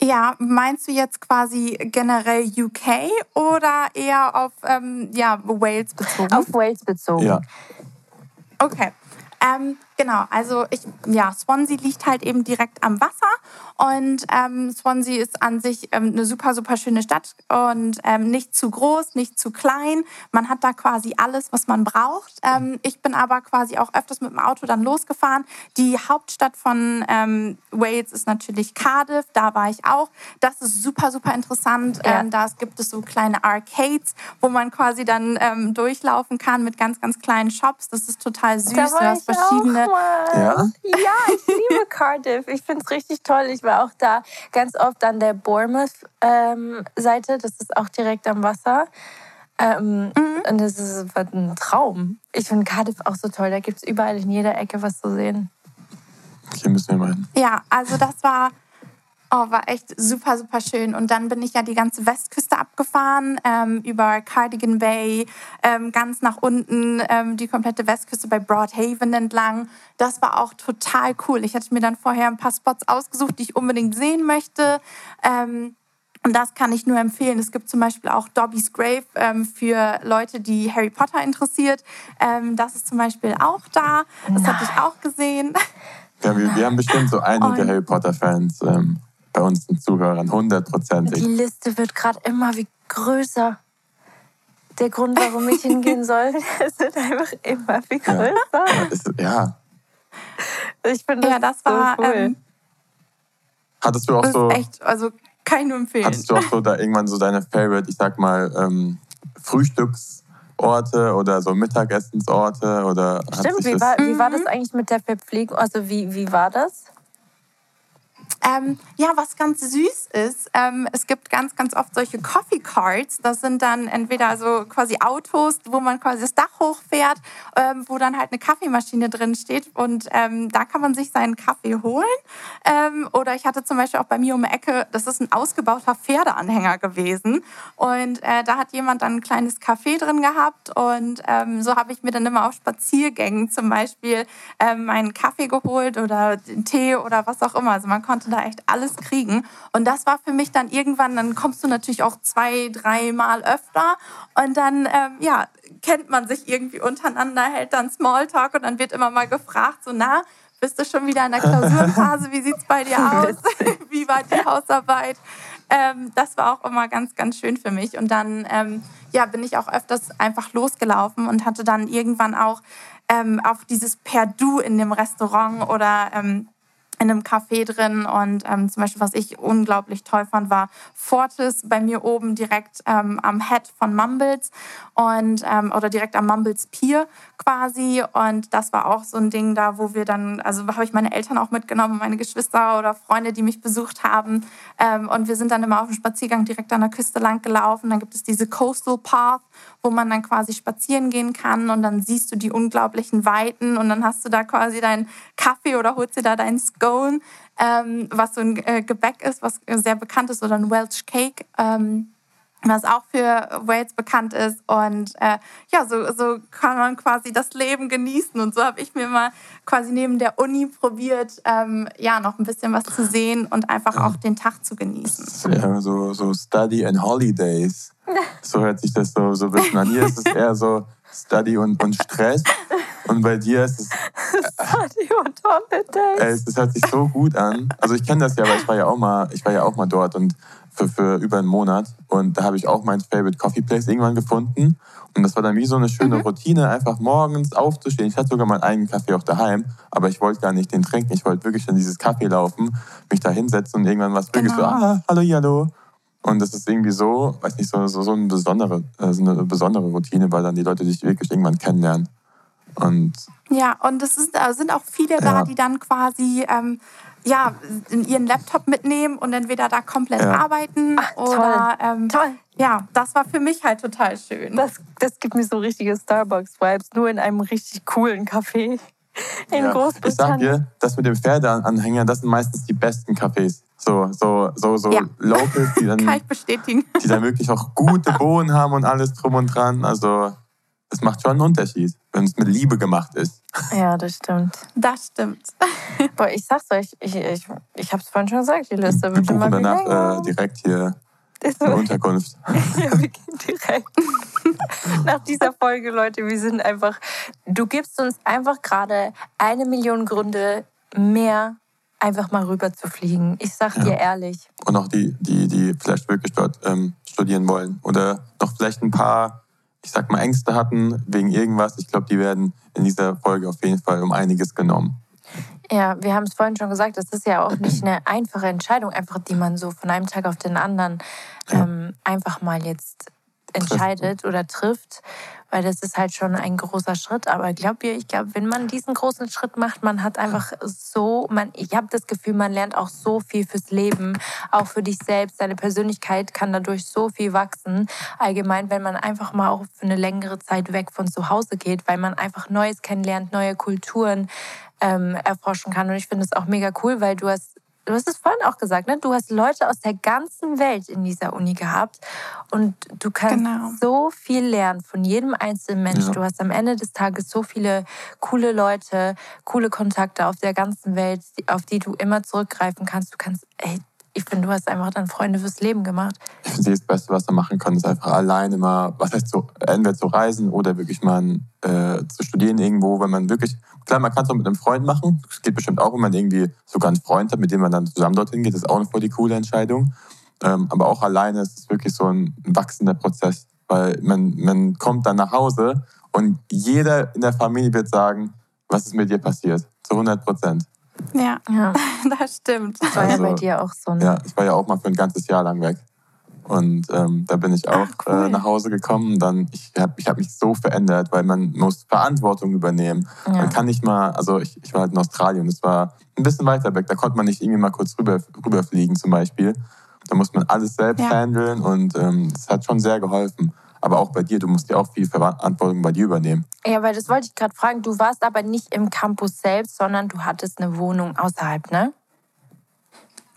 Ja, meinst du jetzt quasi generell UK oder eher auf ähm, ja, Wales bezogen? Auf Wales bezogen. Ja. Okay. Ähm, genau, also ich, ja, Swansea liegt halt eben direkt am Wasser und ähm, Swansea ist an sich ähm, eine super, super schöne Stadt und ähm, nicht zu groß, nicht zu klein. Man hat da quasi alles, was man braucht. Ähm, ich bin aber quasi auch öfters mit dem Auto dann losgefahren. Die Hauptstadt von ähm, Wales ist natürlich Cardiff, da war ich auch. Das ist super, super interessant. Ja. Ähm, da gibt es so kleine Arcades, wo man quasi dann durchlaufen kann mit ganz, ganz kleinen Shops. Das ist total süß. Du hast verschiedene. Ja? ja, ich liebe Cardiff. Ich finde es richtig toll. Ich war auch da ganz oft an der Bournemouth-Seite. Ähm, das ist auch direkt am Wasser. Ähm, mhm. Und das ist ein Traum. Ich finde Cardiff auch so toll. Da gibt es überall in jeder Ecke was zu sehen. Hier müssen wir mal hin. Ja, also das war Oh, war echt super, super schön. Und dann bin ich ja die ganze Westküste abgefahren, ähm, über Cardigan Bay, ähm, ganz nach unten, ähm, die komplette Westküste bei Broadhaven entlang. Das war auch total cool. Ich hatte mir dann vorher ein paar Spots ausgesucht, die ich unbedingt sehen möchte. Ähm, und das kann ich nur empfehlen. Es gibt zum Beispiel auch Dobby's Grave ähm, für Leute, die Harry Potter interessiert. Ähm, das ist zum Beispiel auch da. Das hatte ich auch gesehen. Ja, wir, wir haben bestimmt so einige Harry Potter-Fans. Ähm, bei uns den Zuhörern, hundertprozentig. Die Liste wird gerade immer wie größer. Der Grund, warum ich hingehen soll, es wird einfach immer wie größer. Ja. Ist, ja. Ich finde das, ja, das war, so cool. Ähm, hattest du auch so. Echt, also kann ich nur empfehlen. Hattest du auch so da irgendwann so deine Favorite, ich sag mal, ähm, Frühstücksorte oder so Mittagessensorte? Oder Stimmt, wie war, wie war das mhm. eigentlich mit der Verpflegung? Also wie, wie war das? Ähm, ja, was ganz süß ist, ähm, es gibt ganz, ganz oft solche Coffee Carts. Das sind dann entweder so quasi Autos, wo man quasi das Dach hochfährt, ähm, wo dann halt eine Kaffeemaschine drin steht und ähm, da kann man sich seinen Kaffee holen. Ähm, oder ich hatte zum Beispiel auch bei mir um die Ecke, das ist ein ausgebauter Pferdeanhänger gewesen und äh, da hat jemand dann ein kleines Café drin gehabt und ähm, so habe ich mir dann immer auf Spaziergängen zum Beispiel meinen Kaffee geholt oder Tee oder was auch immer. Also man konnte da echt alles kriegen. Und das war für mich dann irgendwann, dann kommst du natürlich auch zwei, dreimal öfter und dann, ähm, ja, kennt man sich irgendwie untereinander, hält dann Smalltalk und dann wird immer mal gefragt, so, na, bist du schon wieder in der Klausurenphase? Wie sieht es bei dir aus? Wie war die Hausarbeit? Ähm, das war auch immer ganz, ganz schön für mich. Und dann ähm, ja, bin ich auch öfters einfach losgelaufen und hatte dann irgendwann auch ähm, auf dieses Perdu in dem Restaurant oder ähm, in einem Café drin. Und ähm, zum Beispiel, was ich unglaublich toll fand, war Fortis bei mir oben direkt ähm, am Head von Mumbles und ähm, oder direkt am Mumbles Pier quasi. Und das war auch so ein Ding da, wo wir dann, also habe ich meine Eltern auch mitgenommen, meine Geschwister oder Freunde, die mich besucht haben. Ähm, und wir sind dann immer auf dem Spaziergang direkt an der Küste lang gelaufen. Dann gibt es diese Coastal Path, wo man dann quasi spazieren gehen kann und dann siehst du die unglaublichen Weiten und dann hast du da quasi deinen Kaffee oder holst dir da deinen Scone, ähm, was so ein äh, Gebäck ist, was sehr bekannt ist, oder ein Welsh Cake. Ähm, was auch für Wales bekannt ist. Und äh, ja, so, so kann man quasi das Leben genießen. Und so habe ich mir mal quasi neben der Uni probiert, ähm, ja, noch ein bisschen was zu sehen und einfach auch den Tag zu genießen. Ja, so, so Study and Holidays. So hört sich das so, so ein bisschen an. Hier ist es eher so Study und, und Stress. Und bei dir ist es. Study und Holidays. Es hört sich so gut an. Also ich kenne das ja, weil ich war ja auch mal, ich war ja auch mal dort und für, für über einen Monat. Und da habe ich auch mein Favorite Coffee Place irgendwann gefunden. Und das war dann wie so eine schöne mhm. Routine, einfach morgens aufzustehen. Ich hatte sogar meinen eigenen Kaffee auch daheim, aber ich wollte gar nicht den trinken. Ich wollte wirklich in dieses Kaffee laufen, mich da hinsetzen und irgendwann was genau. wirklich so, ah, hallo, hallo. Und das ist irgendwie so, weiß nicht, so, so, so eine, besondere, äh, so eine besondere Routine, weil dann die Leute dich wirklich irgendwann kennenlernen. Und ja, und es ist, äh, sind auch viele ja. da, die dann quasi ähm, ja, ihren Laptop mitnehmen und entweder da komplett ja. arbeiten Ach, oder toll. Ähm, toll. Ja, das war für mich halt total schön. Das, das gibt mir so richtige Starbucks-Vibes, nur in einem richtig coolen Café in ja. Großbritannien. Ich sag dir, das mit dem Pferdeanhänger, das sind meistens die besten Cafés. So, so, so, so ja. Locals, die dann, Kann ich bestätigen. die dann wirklich auch gute Bohnen haben und alles drum und dran. Also es macht schon einen Unterschied, wenn es mit Liebe gemacht ist. Ja, das stimmt. Das stimmt. Boah, ich sag's euch, ich, ich, ich hab's vorhin schon gesagt, die Liste wird Wir buchen danach äh, direkt hier eine Unterkunft. ja, wir gehen direkt. Nach dieser Folge, Leute, wir sind einfach, du gibst uns einfach gerade eine Million Gründe mehr, einfach mal rüber zu fliegen. Ich sag ja. dir ehrlich. Und auch die, die, die vielleicht wirklich dort ähm, studieren wollen. Oder noch vielleicht ein paar ich sag mal, Ängste hatten wegen irgendwas, ich glaube, die werden in dieser Folge auf jeden Fall um einiges genommen. Ja, wir haben es vorhin schon gesagt, es ist ja auch nicht eine einfache Entscheidung, einfach die man so von einem Tag auf den anderen ja. ähm, einfach mal jetzt entscheidet oder trifft, weil das ist halt schon ein großer Schritt. Aber glaubt ihr, ich glaube, wenn man diesen großen Schritt macht, man hat einfach so, man, ich habe das Gefühl, man lernt auch so viel fürs Leben, auch für dich selbst. Deine Persönlichkeit kann dadurch so viel wachsen. Allgemein, wenn man einfach mal auch für eine längere Zeit weg von zu Hause geht, weil man einfach Neues kennenlernt, neue Kulturen ähm, erforschen kann. Und ich finde es auch mega cool, weil du hast du hast es vorhin auch gesagt, ne? du hast Leute aus der ganzen Welt in dieser Uni gehabt und du kannst genau. so viel lernen von jedem einzelnen Mensch. Ja. Du hast am Ende des Tages so viele coole Leute, coole Kontakte auf der ganzen Welt, auf die du immer zurückgreifen kannst. Du kannst, ey, ich finde, du hast einfach dann Freunde fürs Leben gemacht. Ich finde, das Beste, was man machen kann, ist einfach alleine mal, was heißt so, entweder zu reisen oder wirklich mal äh, zu studieren irgendwo, wenn man wirklich, klar, man kann es auch mit einem Freund machen. Das geht bestimmt auch, wenn man irgendwie sogar einen Freund hat, mit dem man dann zusammen dorthin geht. Das ist auch eine voll die coole Entscheidung. Ähm, aber auch alleine ist es wirklich so ein wachsender Prozess, weil man, man kommt dann nach Hause und jeder in der Familie wird sagen, was ist mit dir passiert? Zu 100 Prozent. Ja, ja. das stimmt. Das war also, ja bei dir auch so. Ne? Ja, ich war ja auch mal für ein ganzes Jahr lang weg. Und ähm, da bin ich auch Ach, cool. äh, nach Hause gekommen. Dann, ich habe ich hab mich so verändert, weil man muss Verantwortung übernehmen. Ja. Man kann nicht mal, also ich, ich war halt in Australien, das war ein bisschen weiter weg. Da konnte man nicht irgendwie mal kurz rüber, rüberfliegen zum Beispiel. Da muss man alles selbst ja. handeln und ähm, das hat schon sehr geholfen. Aber auch bei dir, du musst ja auch viel Verantwortung bei dir übernehmen. Ja, weil das wollte ich gerade fragen. Du warst aber nicht im Campus selbst, sondern du hattest eine Wohnung außerhalb, ne?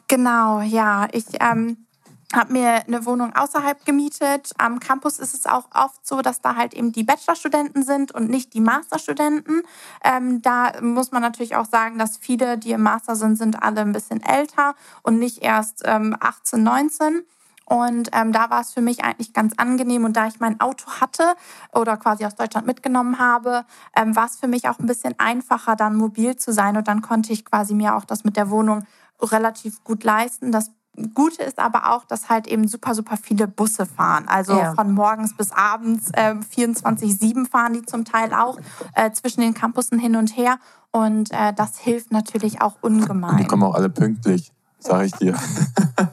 Genau, ja. Ich ähm, habe mir eine Wohnung außerhalb gemietet. Am Campus ist es auch oft so, dass da halt eben die Bachelorstudenten sind und nicht die Masterstudenten. Ähm, da muss man natürlich auch sagen, dass viele, die im Master sind, sind alle ein bisschen älter und nicht erst ähm, 18, 19. Und ähm, da war es für mich eigentlich ganz angenehm. Und da ich mein Auto hatte oder quasi aus Deutschland mitgenommen habe, ähm, war es für mich auch ein bisschen einfacher, dann mobil zu sein. Und dann konnte ich quasi mir auch das mit der Wohnung relativ gut leisten. Das Gute ist aber auch, dass halt eben super, super viele Busse fahren. Also ja. von morgens bis abends äh, 24-7 fahren die zum Teil auch äh, zwischen den Campussen hin und her. Und äh, das hilft natürlich auch ungemein. Und die kommen auch alle pünktlich, sage ich dir.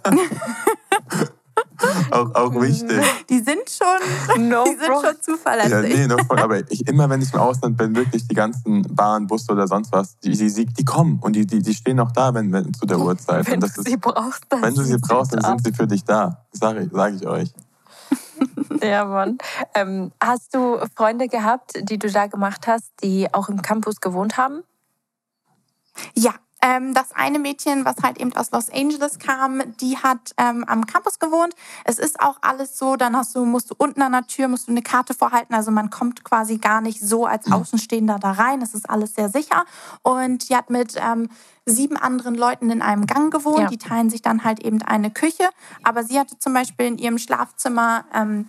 auch, auch wichtig. Die sind schon, no die sind schon zuverlässig. Ja, nee, no, aber ich, immer wenn ich im Ausland bin, wirklich die ganzen Bahn, Busse oder sonst was, die, die, die kommen und die, die, die stehen auch da, wenn, wenn zu der Uhrzeit. Wenn du ist, sie brauchst, dann Wenn du sie brauchst, dann sind sie für dich da. Sage sag ich euch. Ja, Mann. Ähm, hast du Freunde gehabt, die du da gemacht hast, die auch im Campus gewohnt haben? Ja, ähm, das eine Mädchen, was halt eben aus Los Angeles kam, die hat ähm, am Campus gewohnt. Es ist auch alles so, dann hast du, musst du unten an der Tür, musst du eine Karte vorhalten. Also man kommt quasi gar nicht so als mhm. Außenstehender da rein. Es ist alles sehr sicher. Und die hat mit ähm, sieben anderen Leuten in einem Gang gewohnt. Ja. Die teilen sich dann halt eben eine Küche. Aber sie hatte zum Beispiel in ihrem Schlafzimmer ähm,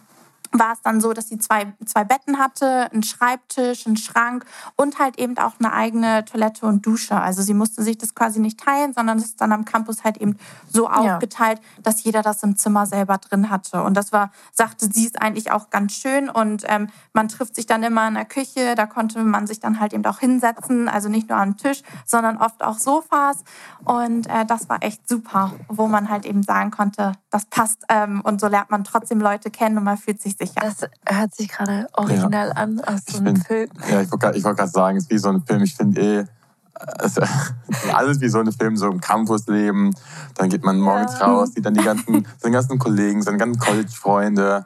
war es dann so, dass sie zwei, zwei Betten hatte, einen Schreibtisch, einen Schrank und halt eben auch eine eigene Toilette und Dusche. Also sie musste sich das quasi nicht teilen, sondern es ist dann am Campus halt eben so ja. aufgeteilt, dass jeder das im Zimmer selber drin hatte. Und das war, sagte sie, ist eigentlich auch ganz schön. Und ähm, man trifft sich dann immer in der Küche, da konnte man sich dann halt eben auch hinsetzen, also nicht nur am Tisch, sondern oft auch Sofas. Und äh, das war echt super, wo man halt eben sagen konnte, das passt. Ähm, und so lernt man trotzdem Leute kennen und man fühlt sich sicher. Das hört sich gerade original ja. an aus so einem Film. Ja, ich wollte wollt gerade sagen, es ist wie so ein Film. Ich finde eh, also, alles wie so ein Film, so im Campusleben. Dann geht man morgens ja. raus, sieht dann die ganzen, seine ganzen Kollegen, seine ganzen College-Freunde.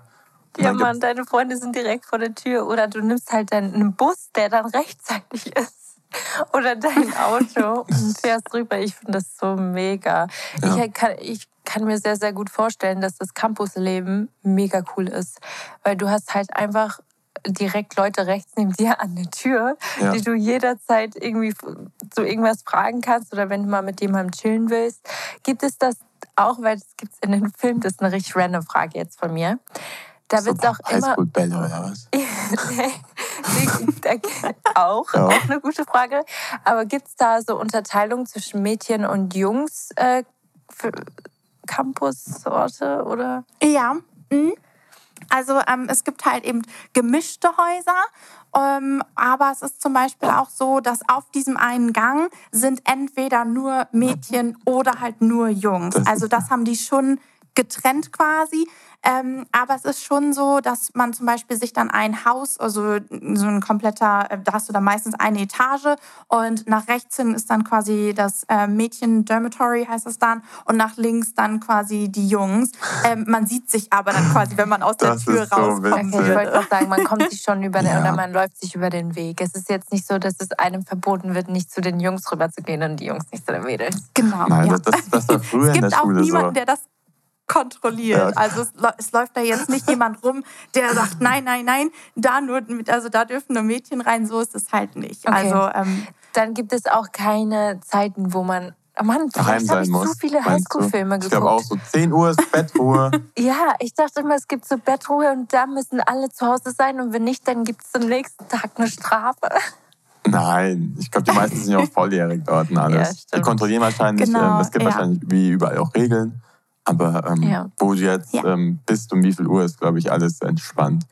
Ja, Mann, deine Freunde sind direkt vor der Tür. Oder du nimmst halt deinen Bus, der dann rechtzeitig ist. Oder dein Auto und fährst rüber. Ich finde das so mega. Ja. Ich, kann, ich kann mir sehr, sehr gut vorstellen, dass das Campusleben mega cool ist. Weil du hast halt einfach direkt Leute rechts neben dir an der Tür, ja. die du jederzeit irgendwie zu irgendwas fragen kannst oder wenn du mal mit jemandem chillen willst. Gibt es das auch, weil das gibt es in den Filmen, das ist eine richtig random Frage jetzt von mir. Da wird es auch immer. Bälle oder was? auch, ja. auch eine gute Frage. Aber gibt es da so Unterteilungen zwischen Mädchen und Jungs? Äh, Campusorte oder? Ja. Mhm. Also ähm, es gibt halt eben gemischte Häuser, ähm, aber es ist zum Beispiel auch so, dass auf diesem einen Gang sind entweder nur Mädchen oder halt nur Jungs. Also das haben die schon getrennt quasi. Ähm, aber es ist schon so, dass man zum Beispiel sich dann ein Haus, also so ein kompletter, äh, da hast du dann meistens eine Etage und nach rechts hin ist dann quasi das äh, Mädchen-Dormitory, heißt es dann, und nach links dann quasi die Jungs. Ähm, man sieht sich aber dann quasi, wenn man aus das der Tür rauskommt. So ich wollte auch sagen, man kommt sich schon über den, ja. oder man läuft sich über den Weg. Es ist jetzt nicht so, dass es einem verboten wird, nicht zu den Jungs rüber zu gehen und die Jungs nicht zu den Mädels. Genau. Nein, ja. das, das war früher es gibt in der Schule auch niemanden, so. der das kontrolliert. Ja. Also es, es, läuft da jetzt nicht jemand rum, der sagt, nein, nein, nein, da nur, also da dürfen nur Mädchen rein, so ist es halt nicht. Okay. Also ähm, dann gibt es auch keine Zeiten, wo man Oh Mann, vielleicht habe ich muss, zu viele Highschool-Filme geguckt. Ich glaube auch so 10 Uhr ist Bettruhe. ja, ich dachte immer, es gibt so Bettruhe und da müssen alle zu Hause sein und wenn nicht, dann gibt es am nächsten Tag eine Strafe. Nein, ich glaube, die meisten sind ja auch volljährig dort und alles. Ja, die kontrollieren wahrscheinlich, genau, ähm, es gibt ja. wahrscheinlich wie überall auch Regeln. Aber ähm, ja. wo du jetzt ja. ähm, bist und wie viel Uhr ist, glaube ich, alles entspannt.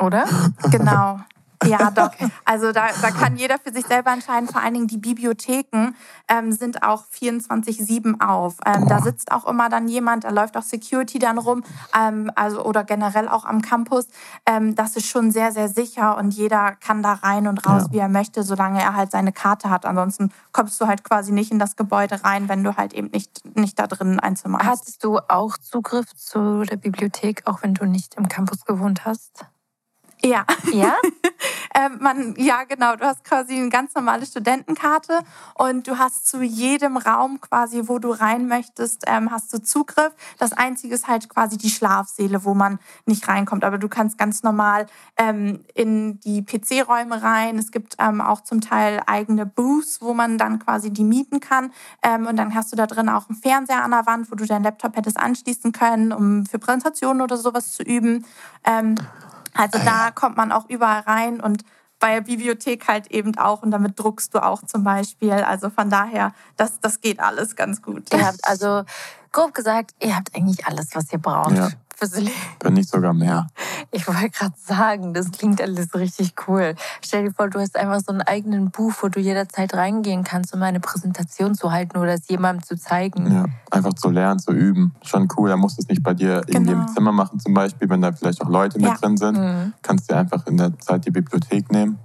Oder? Genau. Ja, doch. Also da, da kann jeder für sich selber entscheiden. Vor allen Dingen die Bibliotheken ähm, sind auch 24-7 auf. Ähm, da sitzt auch immer dann jemand, da läuft auch Security dann rum, ähm, also oder generell auch am Campus. Ähm, das ist schon sehr, sehr sicher und jeder kann da rein und raus, ja. wie er möchte, solange er halt seine Karte hat. Ansonsten kommst du halt quasi nicht in das Gebäude rein, wenn du halt eben nicht, nicht da drin ein Zimmer hast. Hattest du auch Zugriff zu der Bibliothek, auch wenn du nicht im Campus gewohnt hast? Ja. Ja? Ähm, man, ja, genau, du hast quasi eine ganz normale Studentenkarte und du hast zu jedem Raum quasi, wo du rein möchtest, ähm, hast du Zugriff. Das Einzige ist halt quasi die Schlafsäle, wo man nicht reinkommt. Aber du kannst ganz normal ähm, in die PC-Räume rein. Es gibt ähm, auch zum Teil eigene Booths, wo man dann quasi die mieten kann. Ähm, und dann hast du da drin auch einen Fernseher an der Wand, wo du deinen Laptop hättest anschließen können, um für Präsentationen oder sowas zu üben. Also da kommt man auch überall rein und bei der Bibliothek halt eben auch und damit druckst du auch zum Beispiel. Also von daher, das, das geht alles ganz gut. Ihr habt also grob gesagt, ihr habt eigentlich alles, was ihr braucht. Ja Wenn nicht sogar mehr. Ich wollte gerade sagen, das klingt alles richtig cool. Stell dir vor, du hast einfach so einen eigenen Buch, wo du jederzeit reingehen kannst, um eine Präsentation zu halten oder es jemandem zu zeigen. Ja, einfach zu lernen, zu üben. Schon cool. Da musst du es nicht bei dir irgendwie genau. im Zimmer machen, zum Beispiel, wenn da vielleicht auch Leute mit ja. drin sind. Mhm. Kannst du einfach in der Zeit die Bibliothek nehmen.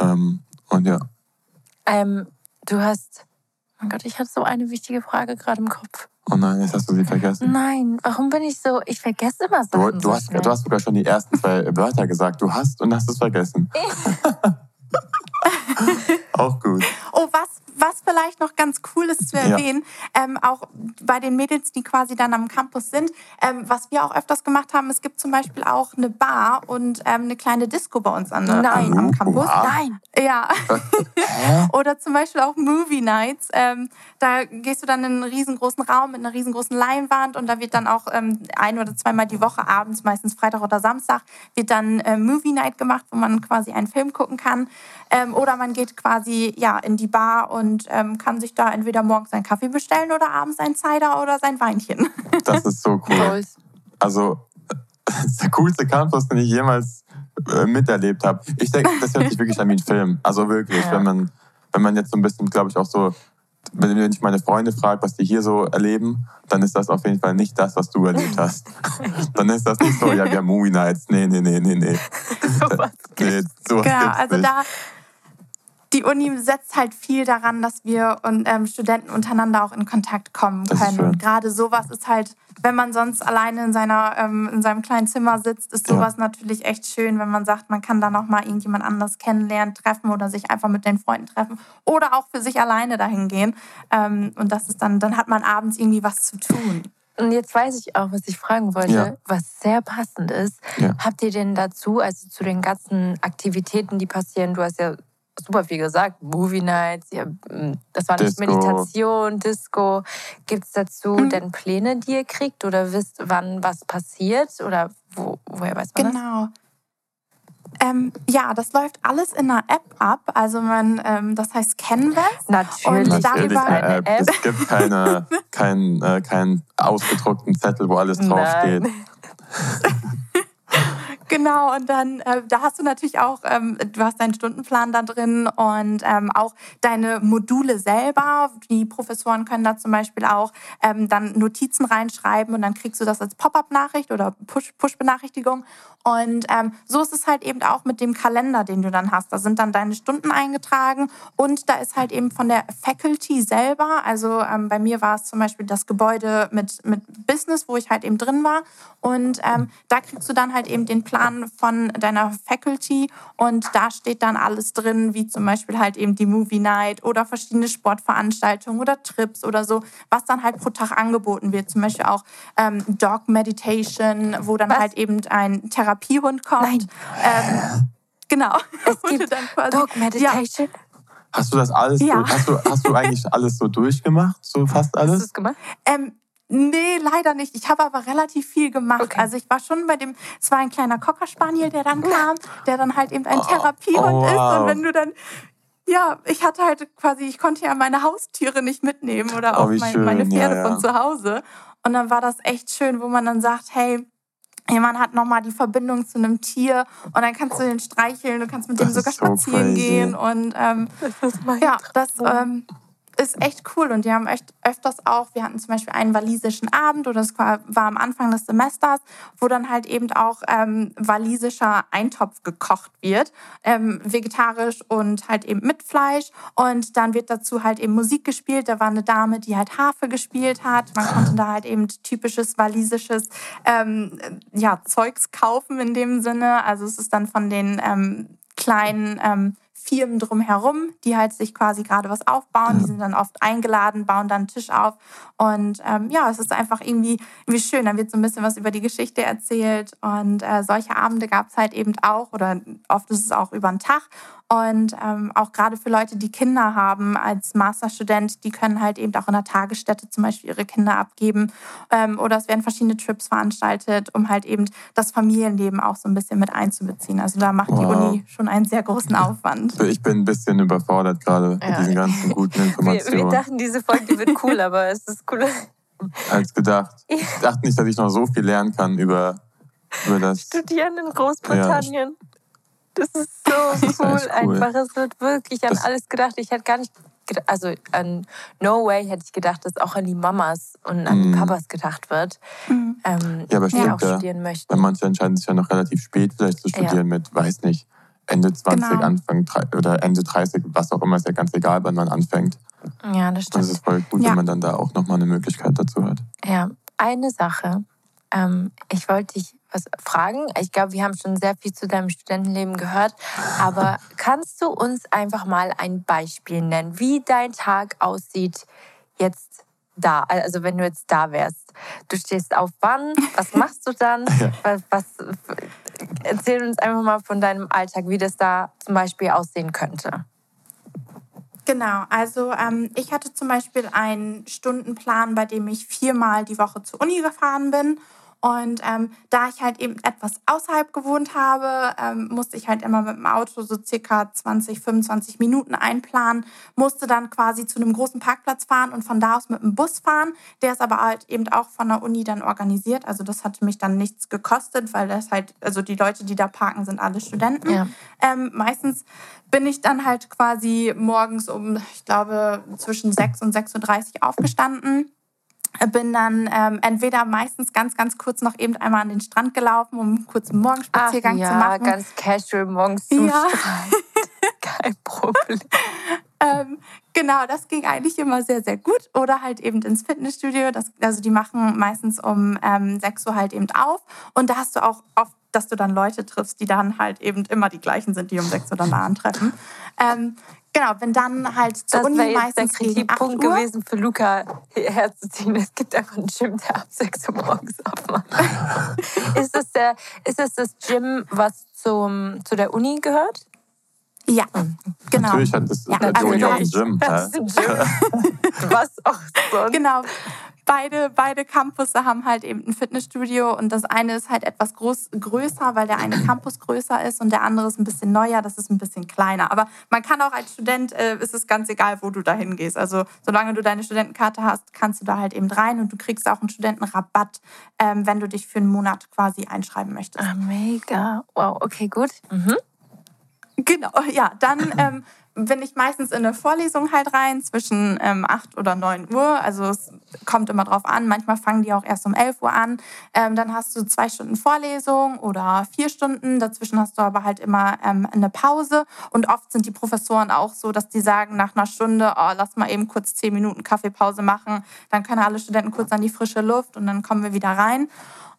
Ähm, und ja. Ähm, du hast, oh Gott, ich hatte so eine wichtige Frage gerade im Kopf. Oh nein, jetzt hast du sie vergessen. Nein, warum bin ich so? Ich vergesse immer Sachen. Du, du, hast, du hast sogar schon die ersten zwei Wörter gesagt. Du hast und hast es vergessen. Auch gut. Oh, was was vielleicht noch ganz cool ist zu erwähnen, ja. ähm, auch bei den Mädels, die quasi dann am Campus sind, ähm, was wir auch öfters gemacht haben, es gibt zum Beispiel auch eine Bar und ähm, eine kleine Disco bei uns an, Nein. am Campus. Wow. Nein. Ja. Oder zum Beispiel auch Movie Nights. Ähm, da gehst du dann in einen riesengroßen Raum mit einer riesengroßen Leinwand und da wird dann auch ähm, ein oder zweimal die Woche abends, meistens Freitag oder Samstag, wird dann äh, Movie Night gemacht, wo man quasi einen Film gucken kann. Ähm, oder man geht quasi ja, in die Bar und ähm, kann sich da entweder morgens einen Kaffee bestellen oder abends ein Cider oder sein Weinchen. Das ist so cool. Also, das ist der coolste Campus, den ich jemals äh, miterlebt habe. Ich denke, das hört sich wirklich an wie ein Film. Also wirklich, ja. wenn, man, wenn man jetzt so ein bisschen, glaube ich, auch so wenn ich meine Freunde frage, was die hier so erleben, dann ist das auf jeden Fall nicht das, was du erlebt hast. dann ist das nicht so, ja, wir haben Movie Nights. Nee, nee, nee, nee, nee. so was nee, sowas genau, also nicht. da die Uni setzt halt viel daran, dass wir und ähm, Studenten untereinander auch in Kontakt kommen können. Und gerade sowas ist halt, wenn man sonst alleine in seiner ähm, in seinem kleinen Zimmer sitzt, ist sowas ja. natürlich echt schön, wenn man sagt, man kann da noch mal irgendjemand anders kennenlernen, treffen oder sich einfach mit den Freunden treffen oder auch für sich alleine dahin gehen. Ähm, und das ist dann, dann hat man abends irgendwie was zu tun. Und jetzt weiß ich auch, was ich fragen wollte, ja. was sehr passend ist. Ja. Habt ihr denn dazu, also zu den ganzen Aktivitäten, die passieren, du hast ja super viel gesagt. Movie Nights, ja, mm, das war nicht Meditation, Disco. Gibt es dazu mhm. denn Pläne, die ihr kriegt oder wisst, wann was passiert? Oder wo, woher weiß man genau. das? Ähm, ja, das läuft alles in einer App ab. Also man, ähm, das heißt Canvas. Natürlich. Und darüber eine App. App. Es gibt keine, keinen äh, kein ausgedruckten Zettel, wo alles draufsteht. Genau, und dann, äh, da hast du natürlich auch, ähm, du hast deinen Stundenplan da drin und ähm, auch deine Module selber. Die Professoren können da zum Beispiel auch ähm, dann Notizen reinschreiben und dann kriegst du das als Pop-up-Nachricht oder Push-Benachrichtigung. und ähm, so ist es halt eben auch mit dem Kalender, den du dann hast. Da sind dann deine Stunden eingetragen und da ist halt eben von der Faculty selber, also ähm, bei mir war es zum Beispiel das Gebäude mit, mit Business, wo ich halt eben drin war. Und ähm, da kriegst du dann halt eben den Plan von deiner Faculty und da steht dann alles drin, wie zum Beispiel halt eben die Movie Night oder verschiedene Sportveranstaltungen oder Trips oder so, was dann halt pro Tag angeboten wird. Zum Beispiel auch ähm, Dog Meditation, wo dann was? halt eben ein Therapiehund kommt. Ähm, genau. Es gibt Dog Meditation. Ja. Hast du das alles? Ja. So, hast, du, hast du eigentlich alles so durchgemacht? So fast alles? Hast du es gemacht? Ähm, Nee, leider nicht. Ich habe aber relativ viel gemacht. Okay. Also ich war schon bei dem, es war ein kleiner Cocker Spaniel, der dann kam, der dann halt eben ein oh, Therapiehund oh, wow. ist. Und wenn du dann, ja, ich hatte halt quasi, ich konnte ja meine Haustiere nicht mitnehmen oder oh, auch mein, meine Pferde ja, ja. von zu Hause. Und dann war das echt schön, wo man dann sagt, hey, jemand hat nochmal die Verbindung zu einem Tier und dann kannst du den streicheln, du kannst mit das dem sogar spazieren crazy. gehen und ähm, das ja, das ähm, ist echt cool und die haben echt öfters auch, wir hatten zum Beispiel einen walisischen Abend oder war, war am Anfang des Semesters, wo dann halt eben auch ähm, walisischer Eintopf gekocht wird, ähm, vegetarisch und halt eben mit Fleisch und dann wird dazu halt eben Musik gespielt. Da war eine Dame, die halt Harfe gespielt hat. Man konnte da halt eben typisches walisisches ähm, ja, Zeugs kaufen in dem Sinne. Also es ist dann von den ähm, kleinen ähm, Firmen drumherum, die halt sich quasi gerade was aufbauen. Die sind dann oft eingeladen, bauen dann einen Tisch auf. Und ähm, ja, es ist einfach irgendwie, irgendwie schön. Dann wird so ein bisschen was über die Geschichte erzählt. Und äh, solche Abende gab es halt eben auch, oder oft ist es auch über den Tag. Und ähm, auch gerade für Leute, die Kinder haben als Masterstudent, die können halt eben auch in der Tagesstätte zum Beispiel ihre Kinder abgeben. Ähm, oder es werden verschiedene Trips veranstaltet, um halt eben das Familienleben auch so ein bisschen mit einzubeziehen. Also da macht wow. die Uni schon einen sehr großen Aufwand. Ich bin ein bisschen überfordert gerade ja. mit diesen ganzen guten Informationen. Wir, wir dachten, diese Folge wird cool, aber es ist cooler. Als gedacht. Ich dachte nicht, dass ich noch so viel lernen kann über, über das. Studieren in Großbritannien. Das ist so cool, cool, einfach. Es wird wirklich an das alles gedacht. Ich hätte gar nicht, also an No Way hätte ich gedacht, dass auch an die Mamas und an die mhm. Papas gedacht wird, mhm. ähm, ja, aber stimmt, auch studieren möchten. Weil manche entscheiden sich ja noch relativ spät vielleicht zu studieren ja. mit, weiß nicht, Ende 20, genau. Anfang oder Ende 30, was auch immer, ist ja ganz egal, wann man anfängt. Ja, das stimmt. Und es ist voll gut, ja. wenn man dann da auch nochmal eine Möglichkeit dazu hat. Ja, eine Sache. Ähm, ich wollte dich was fragen. Ich glaube, wir haben schon sehr viel zu deinem Studentenleben gehört. Aber kannst du uns einfach mal ein Beispiel nennen, wie dein Tag aussieht jetzt da? Also wenn du jetzt da wärst. Du stehst auf wann? Was machst du dann? Was, was, erzähl uns einfach mal von deinem Alltag, wie das da zum Beispiel aussehen könnte. Genau, also ähm, ich hatte zum Beispiel einen Stundenplan, bei dem ich viermal die Woche zur Uni gefahren bin und ähm, da ich halt eben etwas außerhalb gewohnt habe, ähm, musste ich halt immer mit dem Auto so circa 20, 25 Minuten einplanen, musste dann quasi zu einem großen Parkplatz fahren und von da aus mit dem Bus fahren. Der ist aber halt eben auch von der Uni dann organisiert. Also das hatte mich dann nichts gekostet, weil das halt, also die Leute, die da parken, sind alle Studenten. Ja. Ähm, meistens bin ich dann halt quasi morgens um, ich glaube, zwischen 6 und 6.30 Uhr aufgestanden bin dann ähm, entweder meistens ganz, ganz kurz noch eben einmal an den Strand gelaufen, um einen kurzen Morgenspaziergang Ach, ja, zu machen. Ja, ganz casual morgens zum ja. Strand. Kein Problem. ähm, genau, das ging eigentlich immer sehr, sehr gut. Oder halt eben ins Fitnessstudio. Das, also die machen meistens um ähm, 6 Uhr halt eben auf. Und da hast du auch oft, dass du dann Leute triffst, die dann halt eben immer die gleichen sind, die um 6 Uhr dann da antreffen. Ähm, Genau, wenn dann halt zur das Uni meistens der Kritikpunkt gewesen für Luca herzuziehen. Es gibt einfach einen Gym, der ab 6 Uhr morgens aufmacht. ist, das der, ist das das Gym, was zum, zu der Uni gehört? Ja, genau. Natürlich hat das ja, also Uni auch ein Gym. Das Gym. was auch sonst. Genau beide, beide Campusse haben halt eben ein Fitnessstudio und das eine ist halt etwas groß, größer, weil der eine Campus größer ist und der andere ist ein bisschen neuer, das ist ein bisschen kleiner. Aber man kann auch als Student, äh, ist es ganz egal, wo du da hingehst. Also solange du deine Studentenkarte hast, kannst du da halt eben rein und du kriegst auch einen Studentenrabatt, ähm, wenn du dich für einen Monat quasi einschreiben möchtest. Ah, mega. Wow, okay, gut. Mhm. Genau, ja, dann ähm, bin ich meistens in eine Vorlesung halt rein zwischen ähm, 8 oder 9 Uhr. Also es kommt immer drauf an. Manchmal fangen die auch erst um 11 Uhr an. Ähm, dann hast du zwei Stunden Vorlesung oder vier Stunden. Dazwischen hast du aber halt immer ähm, eine Pause. Und oft sind die Professoren auch so, dass die sagen nach einer Stunde, oh, lass mal eben kurz 10 Minuten Kaffeepause machen. Dann können alle Studenten kurz an die frische Luft und dann kommen wir wieder rein.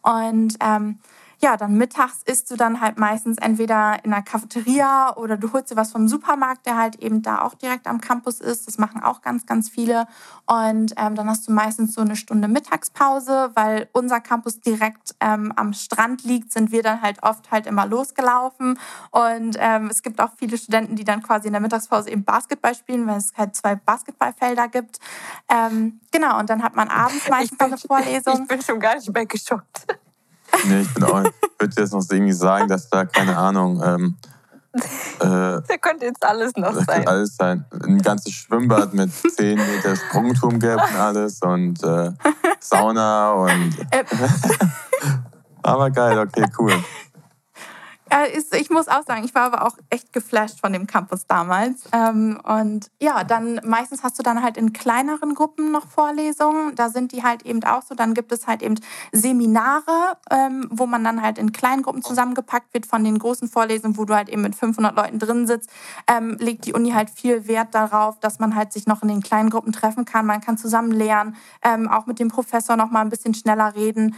Und ähm, ja, dann mittags isst du dann halt meistens entweder in der Cafeteria oder du holst dir was vom Supermarkt, der halt eben da auch direkt am Campus ist. Das machen auch ganz, ganz viele. Und ähm, dann hast du meistens so eine Stunde Mittagspause, weil unser Campus direkt ähm, am Strand liegt, sind wir dann halt oft halt immer losgelaufen. Und ähm, es gibt auch viele Studenten, die dann quasi in der Mittagspause eben Basketball spielen, weil es halt zwei Basketballfelder gibt. Ähm, genau, und dann hat man abends meistens eine Vorlesung. Ich bin schon gar nicht mehr geschockt. Nee, ich bin auch. Ich würde jetzt noch irgendwie sagen, dass da, keine Ahnung. Ähm, äh, da könnte jetzt alles noch das sein. Könnte alles sein. Ein ganzes Schwimmbad mit 10 Meter Sprungturm gibt und alles und äh, Sauna und. Aber geil, okay, cool. Ich muss auch sagen, ich war aber auch echt geflasht von dem Campus damals. Ähm, und ja, dann meistens hast du dann halt in kleineren Gruppen noch Vorlesungen. Da sind die halt eben auch so. Dann gibt es halt eben Seminare, ähm, wo man dann halt in kleinen Gruppen zusammengepackt wird von den großen Vorlesungen, wo du halt eben mit 500 Leuten drin sitzt. Ähm, legt die Uni halt viel Wert darauf, dass man halt sich noch in den kleinen Gruppen treffen kann. Man kann zusammen lernen, auch mit dem Professor noch mal ein bisschen schneller reden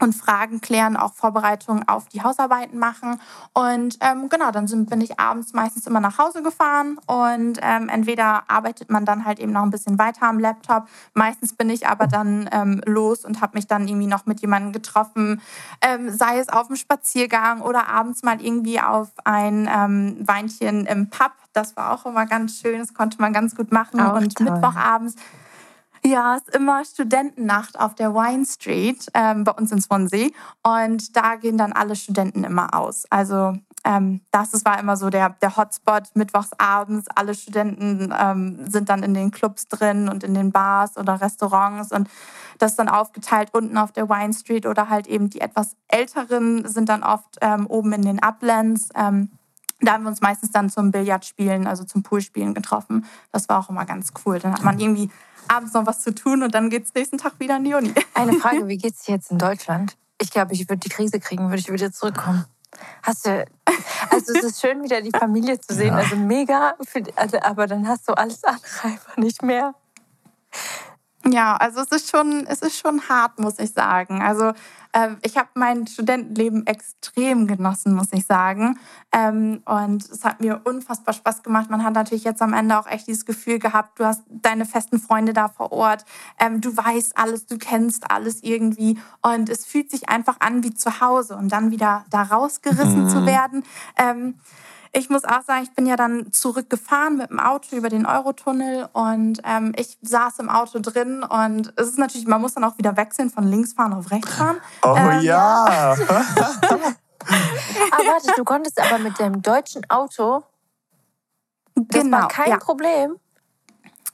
und Fragen klären, auch Vorbereitungen auf die Hausarbeiten machen. Und ähm, genau, dann sind, bin ich abends meistens immer nach Hause gefahren und ähm, entweder arbeitet man dann halt eben noch ein bisschen weiter am Laptop. Meistens bin ich aber dann ähm, los und habe mich dann irgendwie noch mit jemandem getroffen, ähm, sei es auf dem Spaziergang oder abends mal irgendwie auf ein ähm, Weinchen im Pub. Das war auch immer ganz schön, das konnte man ganz gut machen. Auch und toll. Mittwochabends ja, es ist immer Studentennacht auf der Wine Street ähm, bei uns in Swansea. Und da gehen dann alle Studenten immer aus. Also ähm, das, das war immer so der, der Hotspot mittwochsabends. Alle Studenten ähm, sind dann in den Clubs drin und in den Bars oder Restaurants. Und das ist dann aufgeteilt unten auf der Wine Street oder halt eben die etwas älteren sind dann oft ähm, oben in den Uplands. Ähm, da haben wir uns meistens dann zum Billardspielen, also zum Poolspielen getroffen. Das war auch immer ganz cool. Dann hat man irgendwie abends noch was zu tun und dann geht es nächsten Tag wieder in die Uni. Eine Frage, wie geht es dir jetzt in Deutschland? Ich glaube, ich würde die Krise kriegen, würde ich wieder zurückkommen. Hast du, also es ist schön, wieder die Familie zu sehen, ja. also mega, also, aber dann hast du alles andere einfach nicht mehr. Ja, also es ist schon, es ist schon hart, muss ich sagen. Also ähm, ich habe mein Studentenleben extrem genossen, muss ich sagen. Ähm, und es hat mir unfassbar Spaß gemacht. Man hat natürlich jetzt am Ende auch echt dieses Gefühl gehabt, du hast deine festen Freunde da vor Ort. Ähm, du weißt alles, du kennst alles irgendwie. Und es fühlt sich einfach an wie zu Hause und dann wieder da rausgerissen mhm. zu werden. Ähm, ich muss auch sagen, ich bin ja dann zurückgefahren mit dem Auto über den Eurotunnel und ähm, ich saß im Auto drin und es ist natürlich, man muss dann auch wieder wechseln von links fahren auf rechts fahren. Oh ähm, ja! ah, warte, du konntest aber mit dem deutschen Auto, das genau, war kein ja. Problem?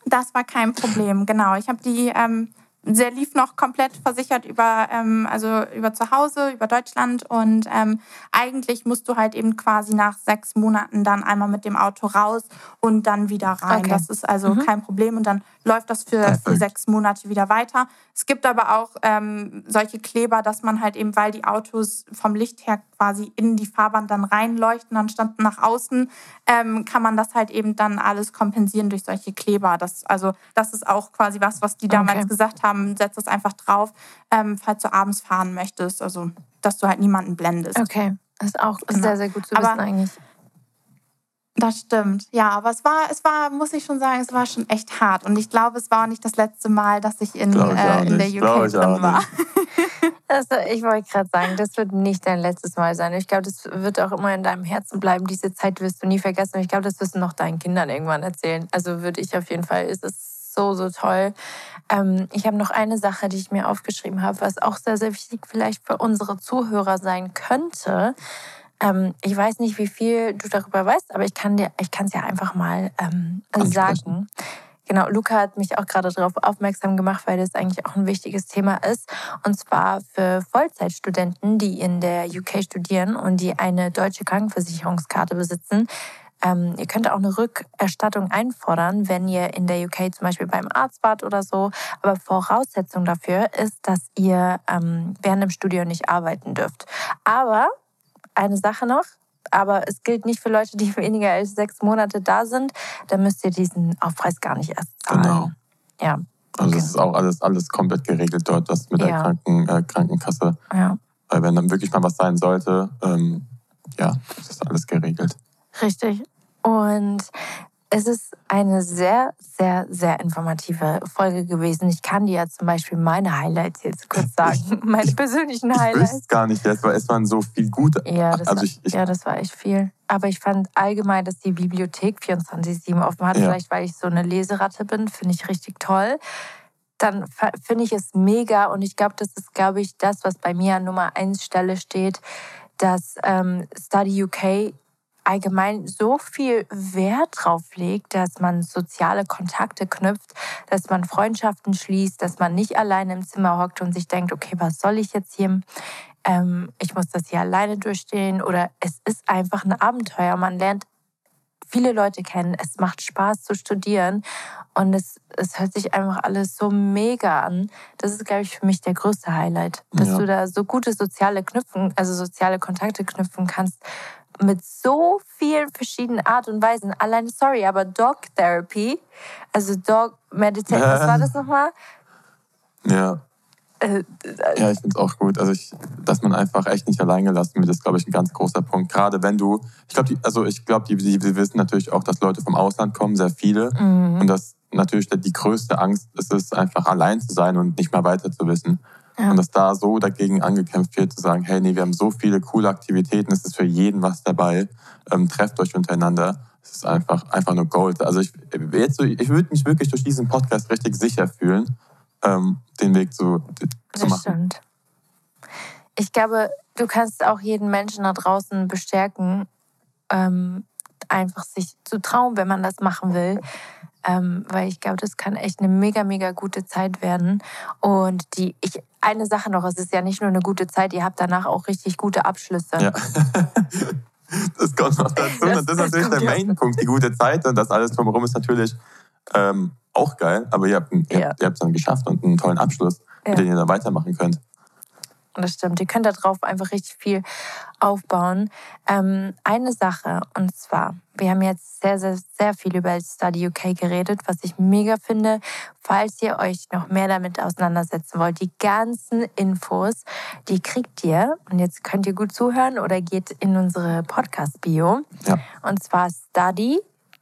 Das war kein Problem, genau. Ich habe die ähm, der lief noch komplett versichert über, ähm, also über zu Hause, über Deutschland. Und ähm, eigentlich musst du halt eben quasi nach sechs Monaten dann einmal mit dem Auto raus und dann wieder rein. Okay. Das ist also mhm. kein Problem. Und dann läuft das für, für, sechs Monate wieder weiter. Es gibt aber auch ähm, solche Kleber, dass man halt eben, weil die Autos vom Licht her quasi in die Fahrbahn dann reinleuchten, anstatt nach außen, ähm, kann man das halt eben dann alles kompensieren durch solche Kleber. Das, also das ist auch quasi was, was die damals okay. gesagt haben haben, setz das einfach drauf, ähm, falls du abends fahren möchtest. Also, dass du halt niemanden blendest. Okay, das ist auch genau. sehr, sehr gut zu wissen aber, eigentlich. Das stimmt, ja, aber es war, es war, muss ich schon sagen, es war schon echt hart. Und ich glaube, es war auch nicht das letzte Mal, dass ich in, ich äh, in der UK drin war. Also, ich wollte gerade sagen, das wird nicht dein letztes Mal sein. Ich glaube, das wird auch immer in deinem Herzen bleiben. Diese Zeit wirst du nie vergessen. Und ich glaube, das wirst du noch deinen Kindern irgendwann erzählen. Also würde ich auf jeden Fall. Es ist so, so toll. Ähm, ich habe noch eine Sache, die ich mir aufgeschrieben habe, was auch sehr, sehr wichtig vielleicht für unsere Zuhörer sein könnte. Ähm, ich weiß nicht, wie viel du darüber weißt, aber ich kann dir, ich kann es ja einfach mal ähm, sagen. Genau, Luca hat mich auch gerade darauf aufmerksam gemacht, weil das eigentlich auch ein wichtiges Thema ist. Und zwar für Vollzeitstudenten, die in der UK studieren und die eine deutsche Krankenversicherungskarte besitzen, ähm, ihr könnt auch eine Rückerstattung einfordern, wenn ihr in der UK zum Beispiel beim Arzt wart oder so. Aber Voraussetzung dafür ist, dass ihr ähm, während dem Studium nicht arbeiten dürft. Aber eine Sache noch, aber es gilt nicht für Leute, die weniger als sechs Monate da sind. Da müsst ihr diesen Aufpreis gar nicht erst zahlen. Genau. Ja. Also es ist auch alles, alles komplett geregelt dort, das mit der Kranken, äh, Krankenkasse. Ja. Weil wenn dann wirklich mal was sein sollte, ähm, ja, das ist alles geregelt. Richtig. Und es ist eine sehr, sehr, sehr informative Folge gewesen. Ich kann dir ja zum Beispiel meine Highlights jetzt kurz sagen. meine persönlichen Highlights. Ich weiß gar nicht, es, war, es waren so viel gut. Ja das, also ich, ich, ja, das war echt viel. Aber ich fand allgemein, dass die Bibliothek 24-7 offen hat. Ja. Vielleicht, weil ich so eine Leseratte bin, finde ich richtig toll. Dann finde ich es mega und ich glaube, das ist, glaube ich, das, was bei mir an Nummer 1 Stelle steht, dass ähm, Study UK allgemein so viel Wert drauf legt, dass man soziale Kontakte knüpft, dass man Freundschaften schließt, dass man nicht alleine im Zimmer hockt und sich denkt, okay, was soll ich jetzt hier? Ähm, ich muss das hier alleine durchstehen oder es ist einfach ein Abenteuer. Man lernt viele Leute kennen, es macht Spaß zu studieren und es, es hört sich einfach alles so mega an. Das ist, glaube ich, für mich der größte Highlight, dass ja. du da so gute soziale knüpfen, also soziale Kontakte knüpfen kannst mit so vielen verschiedenen Art und Weisen. Allein, sorry, aber Dog Therapy, also Dog Meditation, was war das nochmal? Ja. Äh, ja, ich finde es auch gut. Also, ich, dass man einfach echt nicht allein gelassen wird, ist, glaube ich, ein ganz großer Punkt. Gerade wenn du, ich glaube, also ich glaube, die, die, die wissen natürlich auch, dass Leute vom Ausland kommen, sehr viele. Mhm. Und dass natürlich die größte Angst ist es, einfach allein zu sein und nicht mehr weiter zu wissen. Ja. Und dass da so dagegen angekämpft wird, zu sagen, hey, nee, wir haben so viele coole Aktivitäten, es ist für jeden was dabei, ähm, trefft euch untereinander. Es ist einfach, einfach nur Gold. Also ich, jetzt ich würde mich wirklich durch diesen Podcast richtig sicher fühlen, ähm, den Weg zu, zu machen. Stimmt. Ich glaube, du kannst auch jeden Menschen da draußen bestärken, ähm, einfach sich zu trauen, wenn man das machen will. Ähm, weil ich glaube, das kann echt eine mega, mega gute Zeit werden. Und die, ich, eine Sache noch, es ist ja nicht nur eine gute Zeit, ihr habt danach auch richtig gute Abschlüsse. Ja. das kommt noch dazu. Das, und das ist natürlich der Main-Punkt, die gute Zeit. Und das alles drumherum ist natürlich ähm, auch geil, aber ihr habt es ja. dann geschafft und einen tollen Abschluss, ja. mit dem ihr dann weitermachen könnt. Das stimmt. Ihr könnt darauf einfach richtig viel aufbauen. Ähm, eine Sache, und zwar, wir haben jetzt sehr, sehr, sehr viel über Study UK geredet, was ich mega finde. Falls ihr euch noch mehr damit auseinandersetzen wollt, die ganzen Infos, die kriegt ihr. Und jetzt könnt ihr gut zuhören oder geht in unsere Podcast-Bio. Ja. Und zwar Study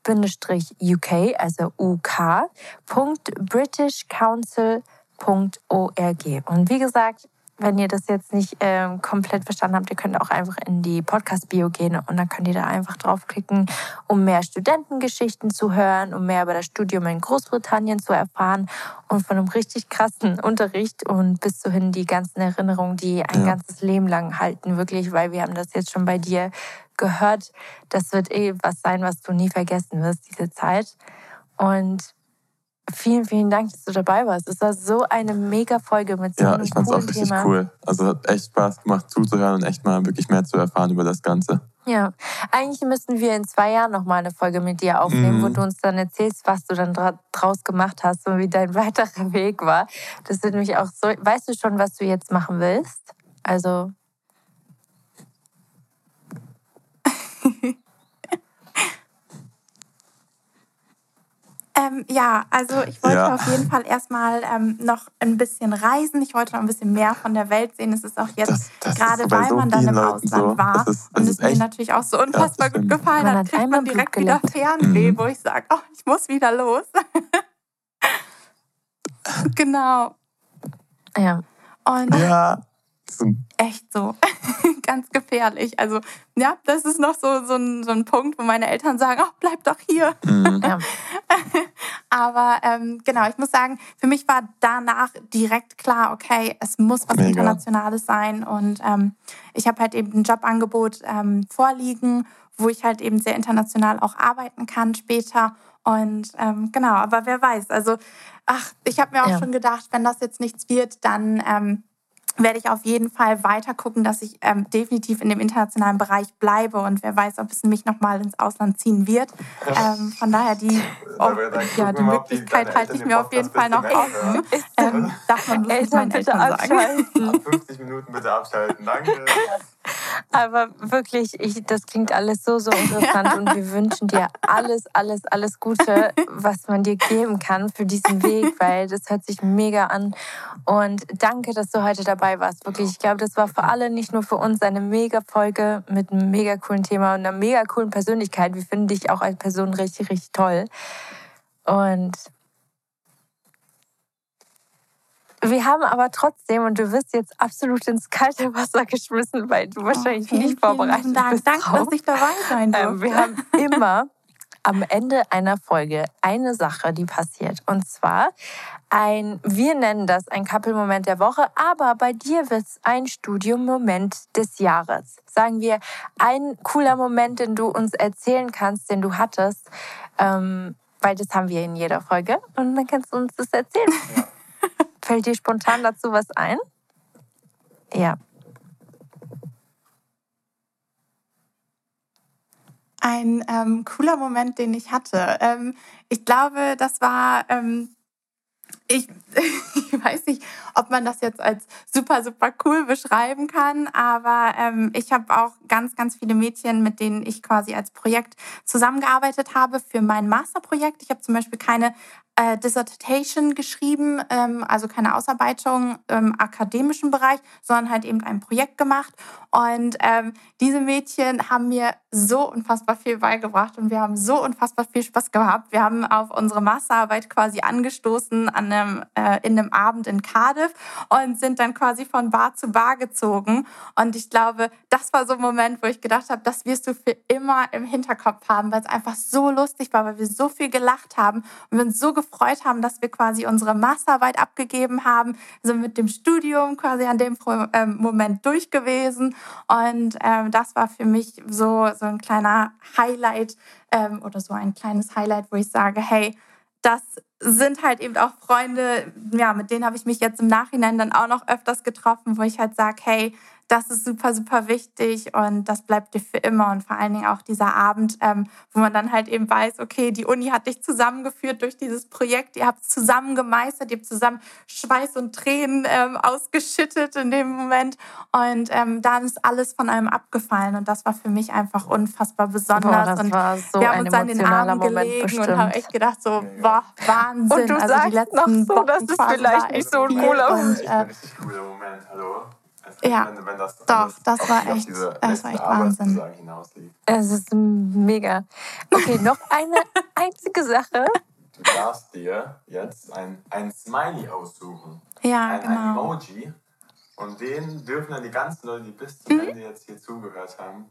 UK, also UK, .britishcouncil.org. Und wie gesagt, wenn ihr das jetzt nicht ähm, komplett verstanden habt, ihr könnt auch einfach in die Podcast-Bio gehen und dann könnt ihr da einfach draufklicken, um mehr Studentengeschichten zu hören, um mehr über das Studium in Großbritannien zu erfahren und von einem richtig krassen Unterricht und bis dahin die ganzen Erinnerungen, die ein ja. ganzes Leben lang halten, wirklich, weil wir haben das jetzt schon bei dir gehört. Das wird eh was sein, was du nie vergessen wirst, diese Zeit. Und Vielen, vielen Dank, dass du dabei warst. Es war so eine mega Folge mit so ja, ich fand es auch richtig Thema. cool. Also hat echt Spaß gemacht zuzuhören und echt mal wirklich mehr zu erfahren über das Ganze. Ja, eigentlich müssten wir in zwei Jahren noch mal eine Folge mit dir aufnehmen, mm. wo mhm. du uns dann erzählst, was du dann draus gemacht hast und wie dein weiterer Weg war. Das wird mich auch so. Weißt du schon, was du jetzt machen willst? Also Ähm, ja, also ich wollte ja. auf jeden Fall erstmal ähm, noch ein bisschen reisen. Ich wollte noch ein bisschen mehr von der Welt sehen. Es ist auch jetzt, das, das gerade weil so man dann im Leuten Ausland so. war das ist, das und es mir natürlich auch so unfassbar ja, gut gefallen man hat, kriegt man direkt wieder Fernweh, mhm. wo ich sage, oh, ich muss wieder los. genau. Ja. Und ja. Echt so. Ganz gefährlich. Also, ja, das ist noch so, so, ein, so ein Punkt, wo meine Eltern sagen: Ach, bleib doch hier. Mhm. Ja. Aber ähm, genau, ich muss sagen, für mich war danach direkt klar, okay, es muss was Mega. Internationales sein. Und ähm, ich habe halt eben ein Jobangebot ähm, vorliegen, wo ich halt eben sehr international auch arbeiten kann später. Und ähm, genau, aber wer weiß. Also, ach, ich habe mir auch ja. schon gedacht, wenn das jetzt nichts wird, dann ähm, werde ich auf jeden Fall weiter gucken, dass ich ähm, definitiv in dem internationalen Bereich bleibe und wer weiß, ob es mich nochmal ins Ausland ziehen wird. Ähm, von daher die, oh, ja, die Möglichkeit halte ich mir auf jeden Fall noch offen. Ähm, darf man Eltern, bitte abschalten. 50 Minuten bitte abschalten, danke. Aber wirklich, ich, das klingt alles so, so interessant und wir wünschen dir alles, alles, alles Gute, was man dir geben kann für diesen Weg, weil das hört sich mega an. Und danke, dass du heute dabei warst. Wirklich, ich glaube, das war für alle, nicht nur für uns, eine mega Folge mit einem mega coolen Thema und einer mega coolen Persönlichkeit. Wir finden dich auch als Person richtig, richtig toll. Und wir haben aber trotzdem, und du wirst jetzt absolut ins kalte Wasser geschmissen, weil du wahrscheinlich okay, nicht vorbereitet Dank. bist. Danke, dass ich dabei sein durfte. Ähm, wir haben immer am Ende einer Folge eine Sache, die passiert. Und zwar ein, wir nennen das ein Couple-Moment der Woche, aber bei dir wird es ein Studium-Moment des Jahres. Sagen wir, ein cooler Moment, den du uns erzählen kannst, den du hattest, ähm, weil das haben wir in jeder Folge. Und dann kannst du uns das erzählen. Fällt dir spontan dazu was ein? Ja. Ein ähm, cooler Moment, den ich hatte. Ähm, ich glaube, das war ähm, ich, ich weiß nicht, ob man das jetzt als super, super cool beschreiben kann, aber ähm, ich habe auch ganz, ganz viele Mädchen, mit denen ich quasi als Projekt zusammengearbeitet habe für mein Masterprojekt. Ich habe zum Beispiel keine äh, Dissertation geschrieben, ähm, also keine Ausarbeitung im akademischen Bereich, sondern halt eben ein Projekt gemacht. Und ähm, diese Mädchen haben mir so unfassbar viel beigebracht und wir haben so unfassbar viel Spaß gehabt. Wir haben auf unsere Masterarbeit quasi angestoßen an einem, äh, in einem Abend in Cardiff und sind dann quasi von Bar zu Bar gezogen. Und ich glaube, das war so ein Moment, wo ich gedacht habe, das wirst du für immer im Hinterkopf haben, weil es einfach so lustig war, weil wir so viel gelacht haben und wir uns so gefreut haben, dass wir quasi unsere Masterarbeit abgegeben haben, sind mit dem Studium quasi an dem ähm, Moment durch gewesen. Und ähm, das war für mich so, so ein kleiner Highlight ähm, oder so ein kleines Highlight, wo ich sage, hey, das sind halt eben auch Freunde, ja, mit denen habe ich mich jetzt im Nachhinein dann auch noch öfters getroffen, wo ich halt sage, hey, das ist super, super wichtig und das bleibt dir für immer. Und vor allen Dingen auch dieser Abend, ähm, wo man dann halt eben weiß, okay, die Uni hat dich zusammengeführt durch dieses Projekt, ihr habt es zusammen gemeistert, ihr habt zusammen Schweiß und Tränen ähm, ausgeschüttet in dem Moment. Und ähm, dann ist alles von einem abgefallen. Und das war für mich einfach unfassbar besonders. Boah, und so wir haben uns an den Arm gelegen und haben echt gedacht, so, boah, Wahnsinn. Und du also sagst die letzten noch so, dass es vielleicht nicht so ein cooler Moment. Äh, Moment, hallo. Ja, wenn, wenn das doch, das war echt, das war echt Wahnsinn. Es ist mega. Okay, noch eine einzige Sache. Du darfst dir jetzt ein, ein Smiley aussuchen. Ja, ein, genau. Ein Emoji. Und den dürfen dann die ganzen Leute, die bis zum mhm. Ende jetzt hier zugehört haben,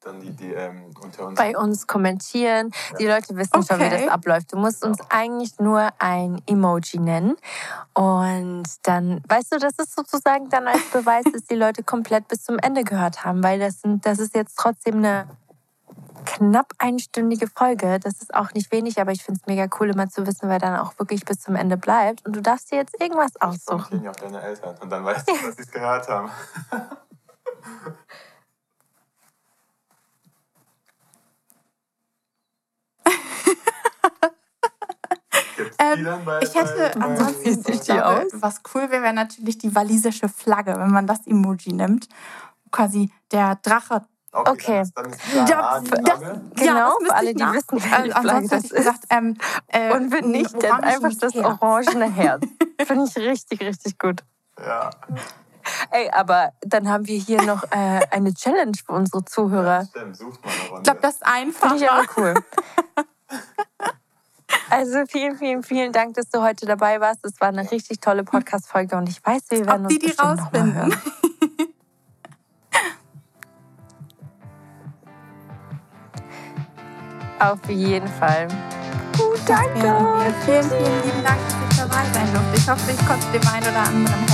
dann die, die ähm, unter uns. Bei uns kommentieren. Ja. Die Leute wissen okay. schon, wie das abläuft. Du musst uns eigentlich nur ein Emoji nennen. Und dann, weißt du, das ist sozusagen dann als Beweis, dass die Leute komplett bis zum Ende gehört haben, weil das, sind, das ist jetzt trotzdem eine knapp einstündige Folge. Das ist auch nicht wenig, aber ich finde es mega cool, immer zu wissen, wer dann auch wirklich bis zum Ende bleibt. Und du darfst dir jetzt irgendwas aussuchen. Ich auf deine Eltern und dann weißt du, dass sie es gehört haben. Ähm, ich hätte bei, ansonsten, ich glaube, was cool wäre, wäre natürlich die walisische Flagge, wenn man das Emoji nimmt. Quasi der Drache. Okay. okay. Dann ist, dann ist ja, das, genau, ja, für alle, die wissen, welche äh, Flagge das ist. Gesagt, ähm, äh, Und wenn nicht, dann einfach das orangene Herz. Finde ich richtig, richtig gut. Ja. Ey, aber dann haben wir hier noch äh, eine Challenge für unsere Zuhörer. Ja, stimmt, sucht mal eine Runde. Ich glaube, das ist einfach. Finde ich aber cool. Also vielen, vielen, vielen Dank, dass du heute dabei warst. Es war eine richtig tolle Podcast-Folge und ich weiß, wir werden Ob uns die, die rausfinden. Auf jeden Fall. Gut, danke. Vielen, vielen lieben Dank, dass ich dabei sein durfte. Ich hoffe, ich konnte dem einen oder anderen.